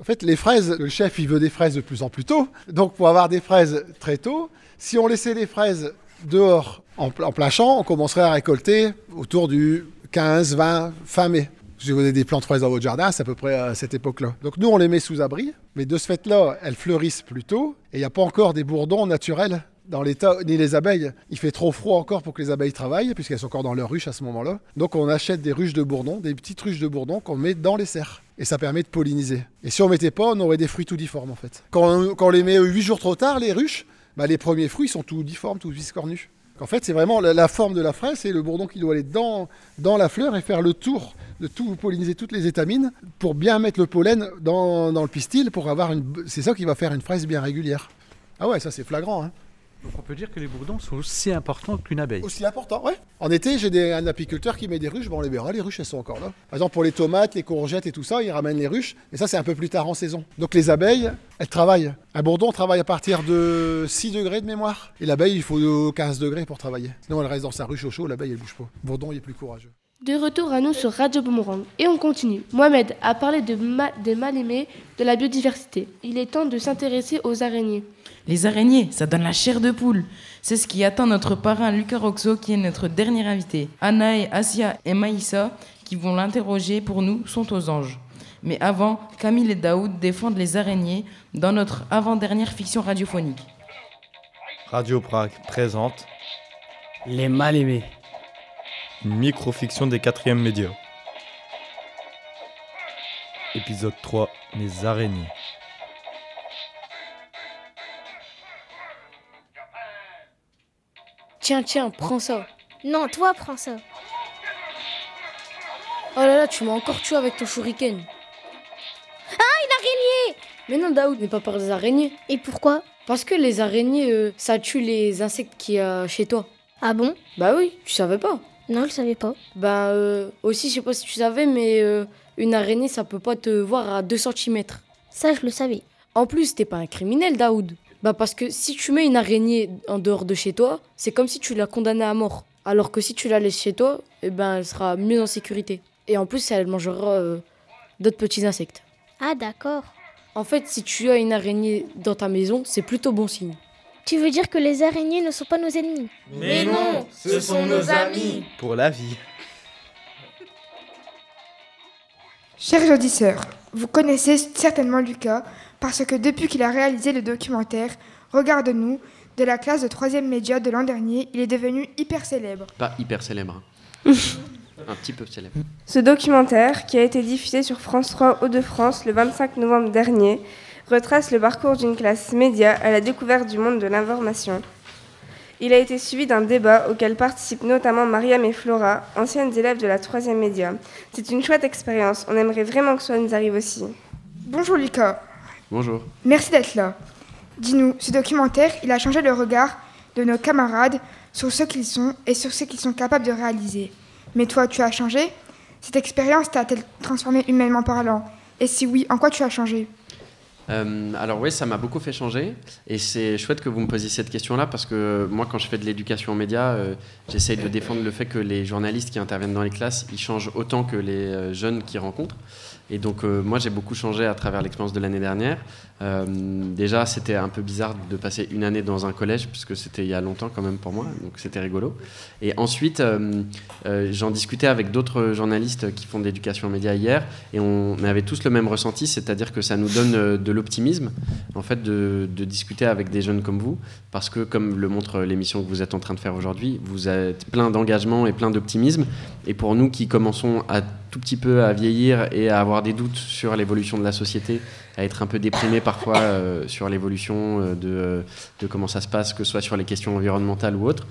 En fait, les fraises, le chef, il veut des fraises de plus en plus tôt. Donc, pour avoir des fraises très tôt, si on laissait les fraises dehors en, plein champ, on commencerait à récolter autour du 15, 20, fin mai. Si vous avez des plantes fraises dans votre jardin, c'est à peu près à cette époque-là. Donc nous, on les met sous abri, mais de ce fait-là, elles fleurissent plus tôt, et il n'y a pas encore des bourdons naturels dans l'état, ni les abeilles. Il fait trop froid encore pour que les abeilles travaillent, puisqu'elles sont encore dans leur ruche à ce moment-là. Donc on achète des ruches de bourdons, des petites ruches de bourdons qu'on met dans les serres. Et ça permet de polliniser. Et si on mettait pas, on aurait des fruits tout difformes en fait. Quand on, quand on les met 8 jours trop tard, les ruches, bah, les premiers fruits sont tout difformes, tout biscornus. En fait, c'est vraiment la, la, forme de la fraise, c'est le bourdon qui doit aller dans, dans la fleur et faire le tour de tout polliniser toutes les étamines pour bien mettre le pollen dans, dans le pistil pour avoir une. C'est ça qui va faire une fraise bien régulière. Ah ouais, ça c'est flagrant. Hein. Donc on peut dire que les bourdons sont aussi importants qu'une abeille. Aussi important, ouais. En été, j'ai des, un apiculteur qui met des ruches. Bon, on les verra, les ruches, elles sont encore là. Par exemple, pour les tomates, les courgettes et tout ça, il ramène les ruches. Mais ça, c'est un peu plus tard en saison. Donc les abeilles, elles travaillent. Un bourdon travaille à partir de 6 degrés de mémoire. Et l'abeille, il faut 15 degrés pour travailler. Sinon, elle reste dans sa ruche au chaud, l'abeille, elle bouge pas. Le bourdon, il est plus courageux. De retour à nous sur Radio Boomerang. Et on continue. Mohamed a parlé de ma des mal-aimés de la biodiversité. Il est temps de s'intéresser aux araignées. Les araignées, ça donne la chair de poule. C'est ce qui attend notre parrain Lucas Roxo, qui est notre dernier invité. Anna et Asia et Maïssa, qui vont l'interroger pour nous, sont aux anges. Mais avant, Camille et Daoud défendent les araignées dans notre avant-dernière fiction radiophonique. Radio Prague présente Les mal-aimés. Microfiction des quatrièmes médias. Épisode 3 Les araignées. Tiens, tiens, prends ça. Non, toi, prends ça. Oh là là, tu m'as encore tué avec ton shuriken. Ah, une araignée Mais non, Daoud, n'aie pas peur des araignées. Et pourquoi? Parce que les araignées, euh, ça tue les insectes qu'il y a chez toi. Ah bon? Bah oui, tu savais pas Non, je savais pas. Bah euh, aussi, je sais pas si tu savais, mais euh, une araignée, ça peut pas te voir à 2 cm. Ça, je le savais. En plus, t'es pas un criminel, Daoud. Bah parce que si tu mets une araignée en dehors de chez toi, c'est comme si tu l'as condamnée à mort. Alors que si tu la laisses chez toi, eh ben elle sera mieux en sécurité. Et en plus, elle mangera euh, d'autres petits insectes. Ah d'accord. En fait, si tu as une araignée dans ta maison, c'est plutôt bon signe. Tu veux dire que les araignées ne sont pas nos ennemis? Mais non, ce sont nos amis. Pour la vie. Chers auditeurs, vous connaissez certainement Lucas parce que depuis qu'il a réalisé le documentaire Regarde-nous de la classe de 3e média de l'an dernier, il est devenu hyper célèbre. Pas hyper célèbre. hein. Un petit peu célèbre. Ce documentaire, qui a été diffusé sur France 3 Hauts-de-France le 25 novembre dernier, retrace le parcours d'une classe média à la découverte du monde de l'information. Il a été suivi d'un débat auquel participent notamment Mariam et Flora, anciennes élèves de la 3e média. C'est une chouette expérience, on aimerait vraiment que ça nous arrive aussi. Bonjour Lucas, Bonjour. merci d'être là. Dis-nous, ce documentaire, il a changé le regard de nos camarades sur ce qu'ils sont et sur ce qu'ils sont capables de réaliser. Mais toi, tu as changé? Cette expérience t'a-t-elle transformé humainement parlant? Et si oui, en quoi tu as changé? Euh, alors oui, ça m'a beaucoup fait changer et c'est chouette que vous me posiez cette question-là parce que moi, quand je fais de l'éducation aux médias, euh, j'essaye de défendre le fait que les journalistes qui interviennent dans les classes, ils changent autant que les euh, jeunes qui rencontrent. Et donc moi, j'ai beaucoup changé à travers l'expérience de l'année dernière. Euh, déjà, c'était un peu bizarre de passer une année dans un collège puisque c'était il y a longtemps quand même pour moi, donc c'était rigolo. Et ensuite, euh, euh, j'en discutais avec d'autres journalistes qui font de l'éducation aux médias hier et on avait tous le même ressenti, c'est-à-dire que ça nous donne de l'optimisme en fait de, de discuter avec des jeunes comme vous parce que comme le montre l'émission que vous êtes en train de faire aujourd'hui, vous êtes plein d'engagement et plein d'optimisme et pour nous qui commençons à tout petit peu à vieillir et à avoir des doutes sur l'évolution de la société, à être un peu déprimé parfois euh, sur l'évolution euh, de, euh, de comment ça se passe, que ce soit sur les questions environnementales ou autres.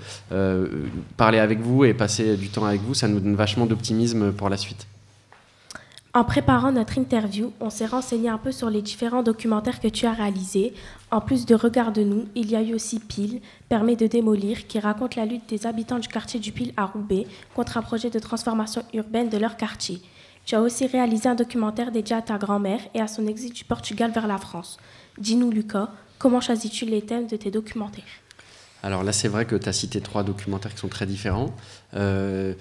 Parler avec vous et passer du temps avec vous, ça nous donne vachement d'optimisme pour la suite. En préparant notre interview, on s'est renseigné un peu sur les différents documentaires que tu as réalisés. En plus de Regarde-nous, il y a eu aussi Pile, Permet de démolir, qui raconte la lutte des habitants du quartier du Pile à Roubaix contre un projet de transformation urbaine de leur quartier. Tu as aussi réalisé un documentaire dédié à ta grand-mère et à son exil du Portugal vers la France. Dis-nous, Lucas, comment choisis-tu les thèmes de tes documentaires? Alors là, c'est vrai que tu as cité trois documentaires qui sont très différents. Euh,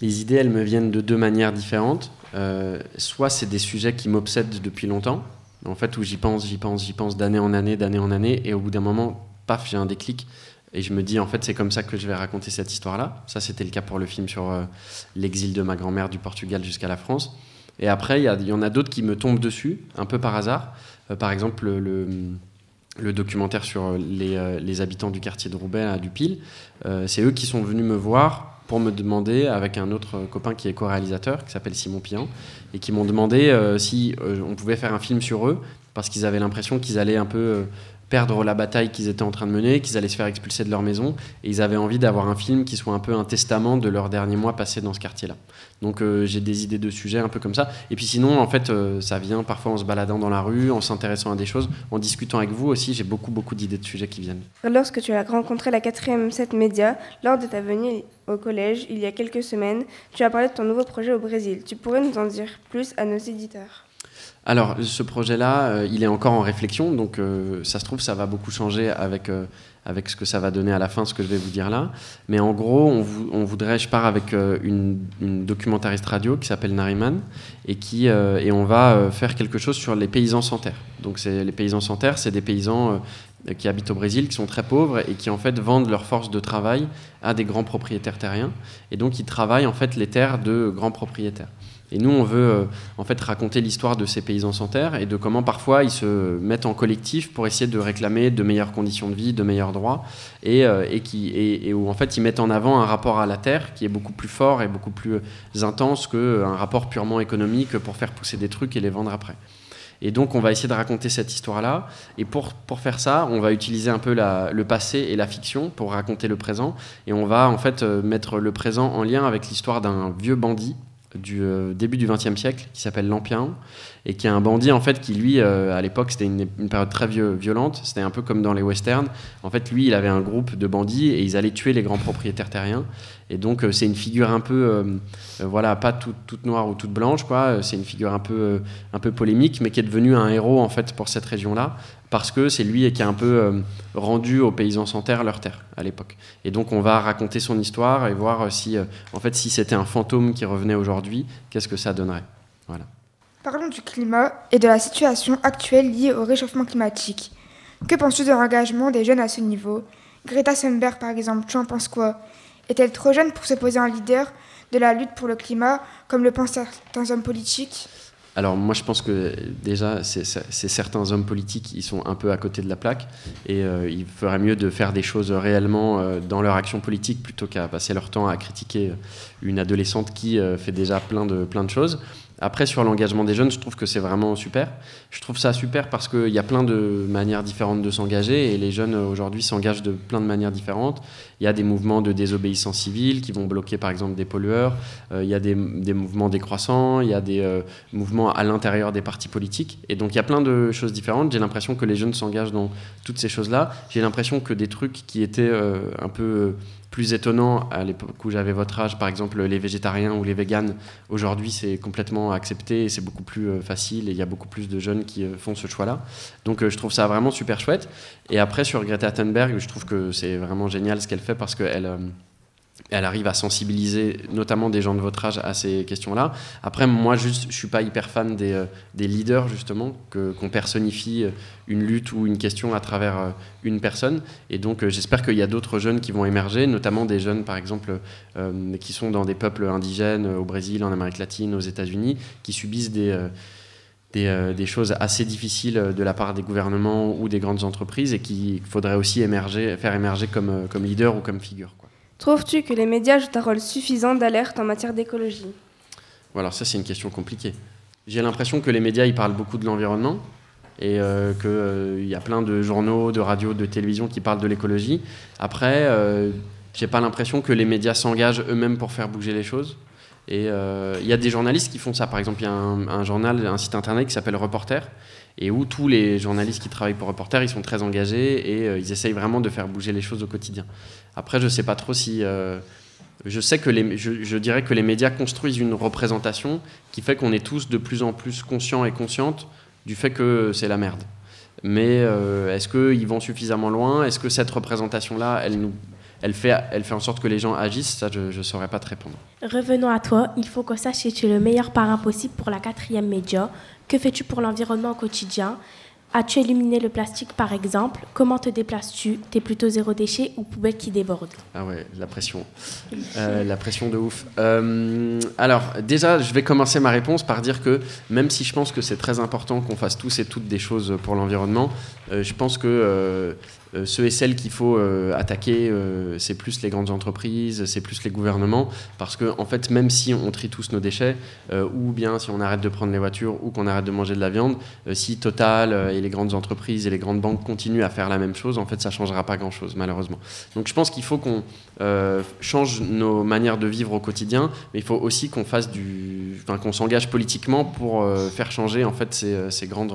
les idées, elles me viennent de deux manières différentes. Euh, soit c'est des sujets qui m'obsèdent depuis longtemps, en fait, où j'y pense, j'y pense, j'y pense d'année en année, d'année en année, et au bout d'un moment, paf, j'ai un déclic. Et je me dis, en fait, c'est comme ça que je vais raconter cette histoire-là. Ça, c'était le cas pour le film sur euh, l'exil de ma grand-mère du Portugal jusqu'à la France. Et après, il y, en a d'autres qui me tombent dessus, un peu par hasard. Euh, par exemple, le, documentaire sur les, euh, les habitants du quartier de Roubaix, à du Pile. Euh, c'est eux qui sont venus me voir pour me demander, avec un autre copain qui est co-réalisateur, qui s'appelle Simon Pian, et qui m'ont demandé si on pouvait faire un film sur eux, parce qu'ils avaient l'impression qu'ils allaient un peu perdre la bataille qu'ils étaient en train de mener, qu'ils allaient se faire expulser de leur maison, et ils avaient envie d'avoir un film qui soit un peu un testament de leurs derniers mois passés dans ce quartier-là. Donc euh, j'ai des idées de sujets un peu comme ça. Et puis sinon, en fait, euh, ça vient parfois en se baladant dans la rue, en s'intéressant à des choses, en discutant avec vous aussi. J'ai beaucoup, beaucoup d'idées de sujets qui viennent. Lorsque tu as rencontré la 4e 7 Média, lors de ta venue au collège il y a quelques semaines, tu as parlé de ton nouveau projet au Brésil. Tu pourrais nous en dire plus à nos éditeurs? Alors, ce projet-là, euh, il est encore en réflexion, donc euh, ça se trouve, ça va beaucoup changer avec, euh, avec ce que ça va donner à la fin, ce que je vais vous dire là. Mais en gros, on, vou- on voudrait, je pars avec une, documentariste radio qui s'appelle Nariman, et, qui, et on va faire quelque chose sur les paysans sans terre. Donc, les paysans sans terre, c'est des paysans qui habitent au Brésil, qui sont très pauvres et qui en fait vendent leur force de travail à des grands propriétaires terriens. Et donc, ils travaillent en fait les terres de grands propriétaires. Et nous, on veut euh, en fait raconter l'histoire de ces paysans sans terre et de comment parfois ils se mettent en collectif pour essayer de réclamer de meilleures conditions de vie, de meilleurs droits, et, euh, où en fait ils mettent en avant un rapport à la terre qui est beaucoup plus fort et beaucoup plus euh, intense qu'un rapport purement économique pour faire pousser des trucs et les vendre après. Et donc, on va essayer de raconter cette histoire-là. Et pour, pour faire ça, on va utiliser un peu le passé et la fiction pour raconter le présent. Et on va en fait mettre le présent en lien avec l'histoire d'un vieux bandit du euh, début du XXe siècle qui s'appelle Lampion et qui est un bandit en fait qui lui, à l'époque, c'était une, période très violente. C'était un peu comme dans les westerns. En fait, lui, il avait un groupe de bandits et ils allaient tuer les grands propriétaires terriens. Et donc euh, c'est une figure un peu, euh, euh, voilà, pas toute noire ou toute blanche, quoi. C'est une figure un peu, un peu polémique, mais qui est devenu un héros en fait pour cette région-là, parce que c'est lui qui a un peu rendu aux paysans sans terre leur terre à l'époque. Et donc on va raconter son histoire et voir si, en fait, si c'était un fantôme qui revenait aujourd'hui, qu'est-ce que ça donnerait? Voilà. Parlons du climat et de la situation actuelle liée au réchauffement climatique. Que penses-tu de l'engagement des jeunes à ce niveau? Greta Thunberg, par exemple, tu en penses quoi? Est-elle trop jeune pour se poser en leader de la lutte pour le climat, comme le pensent certains hommes politiques? Alors moi je pense que déjà c'est certains hommes politiques ils sont un peu à côté de la plaque et euh, il ferait mieux de faire des choses réellement euh, dans leur action politique plutôt qu'à passer leur temps à critiquer une adolescente qui euh, fait déjà plein de, plein de choses. Après, sur l'engagement des jeunes, je trouve que c'est vraiment super. Je trouve ça super parce qu'il y a plein de manières différentes de s'engager et les jeunes aujourd'hui s'engagent de plein de manières différentes. Il y a des mouvements de désobéissance civile qui vont bloquer par exemple des pollueurs. Euh, il y a des, mouvements décroissants. Il y a des euh, mouvements à l'intérieur des partis politiques. Et donc il y a plein de choses différentes. J'ai l'impression que les jeunes s'engagent dans toutes ces choses-là. J'ai l'impression que des trucs qui étaient euh, un peu plus étonnant à l'époque où j'avais votre âge, par exemple les végétariens ou les véganes, aujourd'hui c'est complètement accepté c'est beaucoup plus euh, facile et il y a beaucoup plus de jeunes qui euh, font ce choix-là. Donc euh, je trouve ça vraiment super chouette. Et après sur Greta Thunberg, je trouve que c'est vraiment génial ce qu'elle fait parce qu'elle elle arrive à sensibiliser notamment des gens de votre âge à ces questions-là. Après, moi, juste, je suis pas hyper fan des, euh, leaders, justement, qu'on personnifie euh, une lutte ou une question à travers euh, une personne. Et donc, j'espère qu'il y a d'autres jeunes qui vont émerger, notamment des jeunes, par exemple, qui sont dans des peuples indigènes au Brésil, en Amérique latine, aux États-Unis, qui subissent des... Des, choses assez difficiles de la part des gouvernements ou des grandes entreprises et qu'il faudrait aussi faire émerger comme, comme leader ou comme figure. Trouves-tu que les médias jouent un rôle suffisant d'alerte en matière d'écologie? Voilà, ça c'est une question compliquée. J'ai l'impression que les médias ils parlent beaucoup de l'environnement et euh, qu'il euh, y a plein de journaux, de radios, de télévision qui parlent de l'écologie. Après, euh, j'ai pas l'impression que les médias s'engagent eux-mêmes pour faire bouger les choses. Et euh, il y a des journalistes qui font ça. Par exemple, il y a un, journal, un site internet qui s'appelle Reporter et où tous les journalistes qui travaillent pour Reporter, ils sont très engagés et euh, ils essayent vraiment de faire bouger les choses au quotidien. Après, je ne sais pas trop si... Euh, je sais que les, je, dirais que les médias construisent une représentation qui fait qu'on est tous de plus en plus conscients et conscientes du fait que c'est la merde. Mais est-ce qu'ils vont suffisamment loin? Est-ce que cette représentation-là, elle nous, elle fait, elle fait en sorte que les gens agissent, ça je ne saurais pas te répondre. Revenons à toi, il faut qu'on sache que tu es le meilleur parrain possible pour la quatrième média. Que fais-tu pour l'environnement au quotidien? As-tu éliminé le plastique par exemple? Comment te déplaces-tu? T'es plutôt zéro déchet ou poubelle qui déborde? Ah ouais, la pression. Euh, la pression de ouf. Euh, alors déjà, je vais commencer ma réponse par dire que même si je pense que c'est très important qu'on fasse tous et toutes des choses pour l'environnement, euh, je pense que ceux et celles qu'il faut euh, attaquer, euh, c'est plus les grandes entreprises, c'est plus les gouvernements, parce que en fait, même si on trie tous nos déchets, ou bien si on arrête de prendre les voitures, ou qu'on arrête de manger de la viande, si Total et les grandes entreprises et les grandes banques continuent à faire la même chose, en fait, ça changera pas grand-chose, malheureusement. Donc, je pense qu'il faut qu'on change nos manières de vivre au quotidien, mais il faut aussi qu'on fasse du, enfin, qu'on s'engage politiquement pour faire changer en fait ces, ces grandes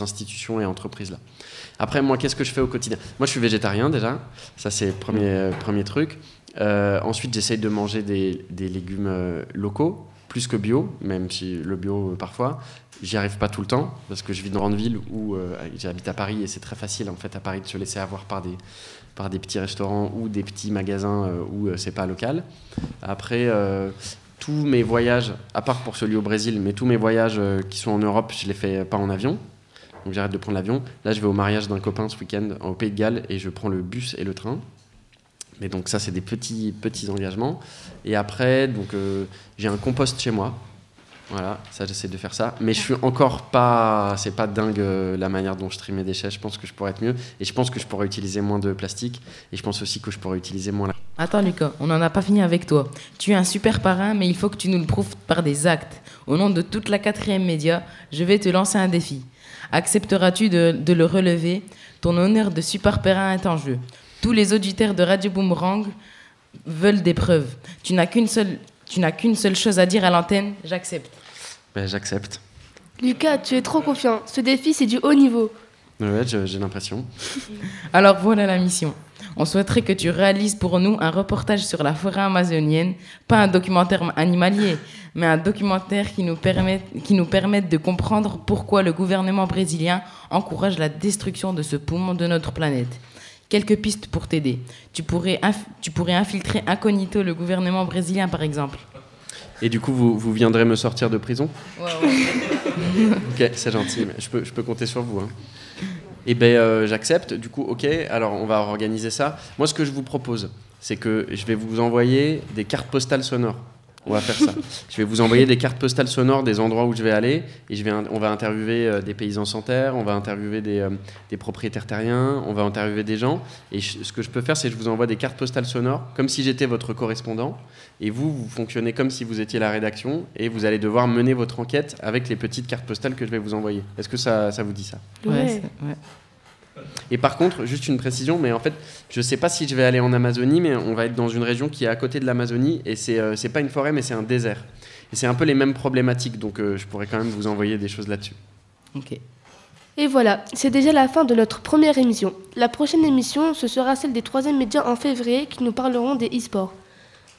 institutions et entreprises là. Après, moi, qu'est-ce que je fais au quotidien? Moi, je suis végétarien déjà. Ça, c'est le premier, euh, premier truc. Euh, ensuite, j'essaye de manger des, des légumes euh, locaux, plus que bio, même si le bio, parfois. J'y arrive pas tout le temps, parce que je vis dans une grande ville où j'habite à Paris et c'est très facile, en fait, à Paris, de se laisser avoir par des, par des petits restaurants ou des petits magasins où c'est pas local. Après, tous mes voyages, à part pour celui au Brésil, mais tous mes voyages qui sont en Europe, je les fais pas en avion donc j'arrête de prendre l'avion. Là, je vais au mariage d'un copain ce week-end au Pays de Galles et je prends le bus et le train. Mais donc ça, c'est des petits, petits engagements. Et après, donc euh, j'ai un compost chez moi. Voilà, ça j'essaie de faire ça. Mais je suis encore pas, c'est pas dingue euh, la manière dont je trie mes déchets. Je pense que je pourrais être mieux. Et je pense que je pourrais utiliser moins de plastique. Et je pense aussi que je pourrais utiliser moins. Attends Lucas, on n'en a pas fini avec toi. Tu es un super parrain, mais il faut que tu nous le prouves par des actes. Au nom de toute la quatrième média, je vais te lancer un défi. Accepteras-tu de, le relever? Ton honneur de super parrain est en jeu. Tous les auditeurs de Radio Boomerang veulent des preuves. Tu n'as qu'une seule, tu n'as qu'une seule chose à dire à l'antenne. J'accepte. Ben, j'accepte. Lucas, tu es trop confiant. Ce défi, c'est du haut niveau. Ouais, j'ai l'impression. Alors voilà la mission. On souhaiterait que tu réalises pour nous un reportage sur la forêt amazonienne, pas un documentaire animalier, mais un documentaire qui nous permette, qui nous permette de comprendre pourquoi le gouvernement brésilien encourage la destruction de ce poumon de notre planète. Quelques pistes pour t'aider. Tu pourrais, tu pourrais infiltrer incognito le gouvernement brésilien, par exemple. Et du coup, vous, vous viendrez me sortir de prison? Ouais, ouais. Ok, c'est gentil, mais je peux, je peux compter sur vous. Hein. Eh ben, euh, j'accepte. Du coup, ok. Alors, on va organiser ça. Moi, ce que je vous propose, c'est que je vais vous envoyer des cartes postales sonores. On va faire ça. je vais vous envoyer des cartes postales sonores des endroits où je vais aller et je vais, on va interviewer euh, des paysans sans terre, on va interviewer des, euh, des propriétaires terriens, on va interviewer des gens. Et je- ce que je peux faire, c'est que je vous envoie des cartes postales sonores comme si j'étais votre correspondant. Et vous, vous fonctionnez comme si vous étiez la rédaction et vous allez devoir mener votre enquête avec les petites cartes postales que je vais vous envoyer. Est-ce que ça, ça vous dit ça? Ouais, ouais. Et par contre, juste une précision, mais en fait, je sais pas si je vais aller en Amazonie, mais on va être dans une région qui est à côté de l'Amazonie, et c'est euh, c'est pas une forêt, mais c'est un désert. Et c'est un peu les mêmes problématiques, donc euh, je pourrais quand même vous envoyer des choses là-dessus. Ok. Et voilà, c'est déjà la fin de notre première émission. La prochaine émission, ce sera celle des troisièmes médias en février qui nous parleront des e-sports.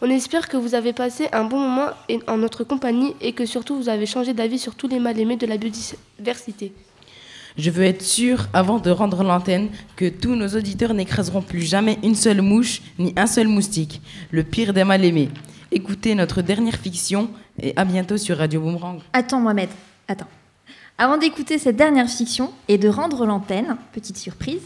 On espère que vous avez passé un bon moment en notre compagnie et que surtout vous avez changé d'avis sur tous les mal-aimés de la biodiversité. Je veux être sûr, avant de rendre l'antenne, que tous nos auditeurs n'écraseront plus jamais une seule mouche ni un seul moustique. Le pire des mal-aimés. Écoutez notre dernière fiction et à bientôt sur Radio Boomerang. Attends, Mohamed, attends. Avant d'écouter cette dernière fiction et de rendre l'antenne, petite surprise,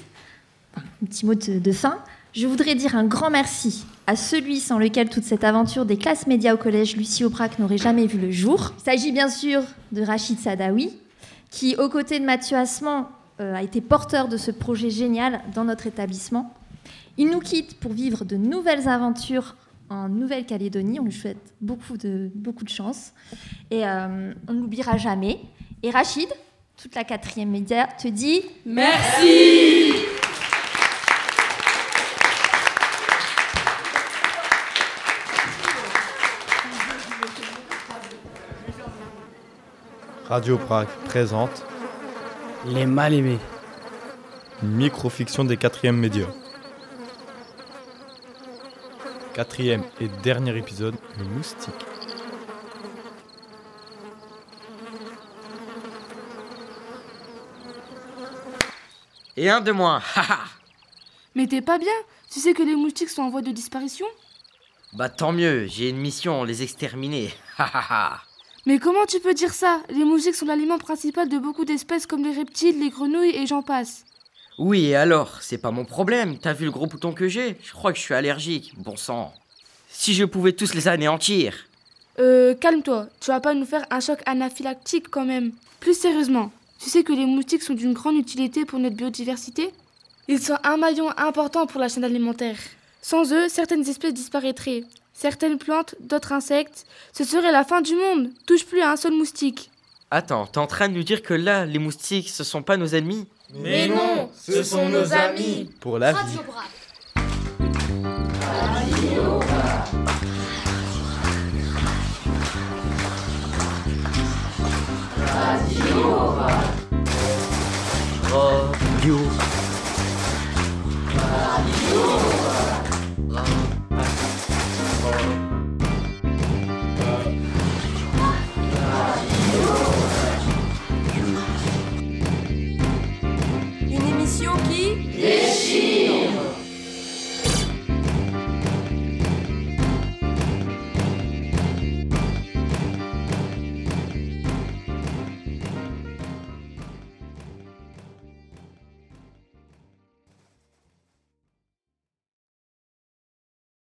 un petit mot de, de fin, je voudrais dire un grand merci à celui sans lequel toute cette aventure des classes médias au collège Lucie Aubrac n'aurait jamais vu le jour. Il s'agit bien sûr de Rachid Sadawi, qui, aux côtés de Mathieu Assement, euh, a été porteur de ce projet génial dans notre établissement. Il nous quitte pour vivre de nouvelles aventures en Nouvelle-Calédonie. On lui souhaite beaucoup de, beaucoup chance. Et euh, on ne l'oubliera jamais. Et Rachid, toute la quatrième média, te dit Merci Radio Prague présente Les mal-aimés. microfiction des quatrièmes médias. Quatrième et dernier épisode, le moustique. Et un de moins, haha Mais t'es pas bien. Tu sais que les moustiques sont en voie de disparition? Bah tant mieux, j'ai une mission, les exterminer, hahaha Mais comment tu peux dire ça? Les moustiques sont l'aliment principal de beaucoup d'espèces comme les reptiles, les grenouilles et j'en passe. Oui, et alors, c'est pas mon problème, t'as vu le gros bouton que j'ai? Je crois que je suis allergique, bon sang. Si je pouvais tous les anéantir Euh, calme-toi, tu vas pas nous faire un choc anaphylactique quand même. Plus sérieusement, tu sais que les moustiques sont d'une grande utilité pour notre biodiversité? Ils sont un maillon important pour la chaîne alimentaire. Sans eux, certaines espèces disparaîtraient certaines plantes, d'autres insectes. Ce serait la fin du monde. Touche plus à un seul moustique. Attends, t'es en train de nous dire que là, les moustiques, ce sont pas nos ennemis Mais non, ce sont nos amis Pour la vie. Tio Ki.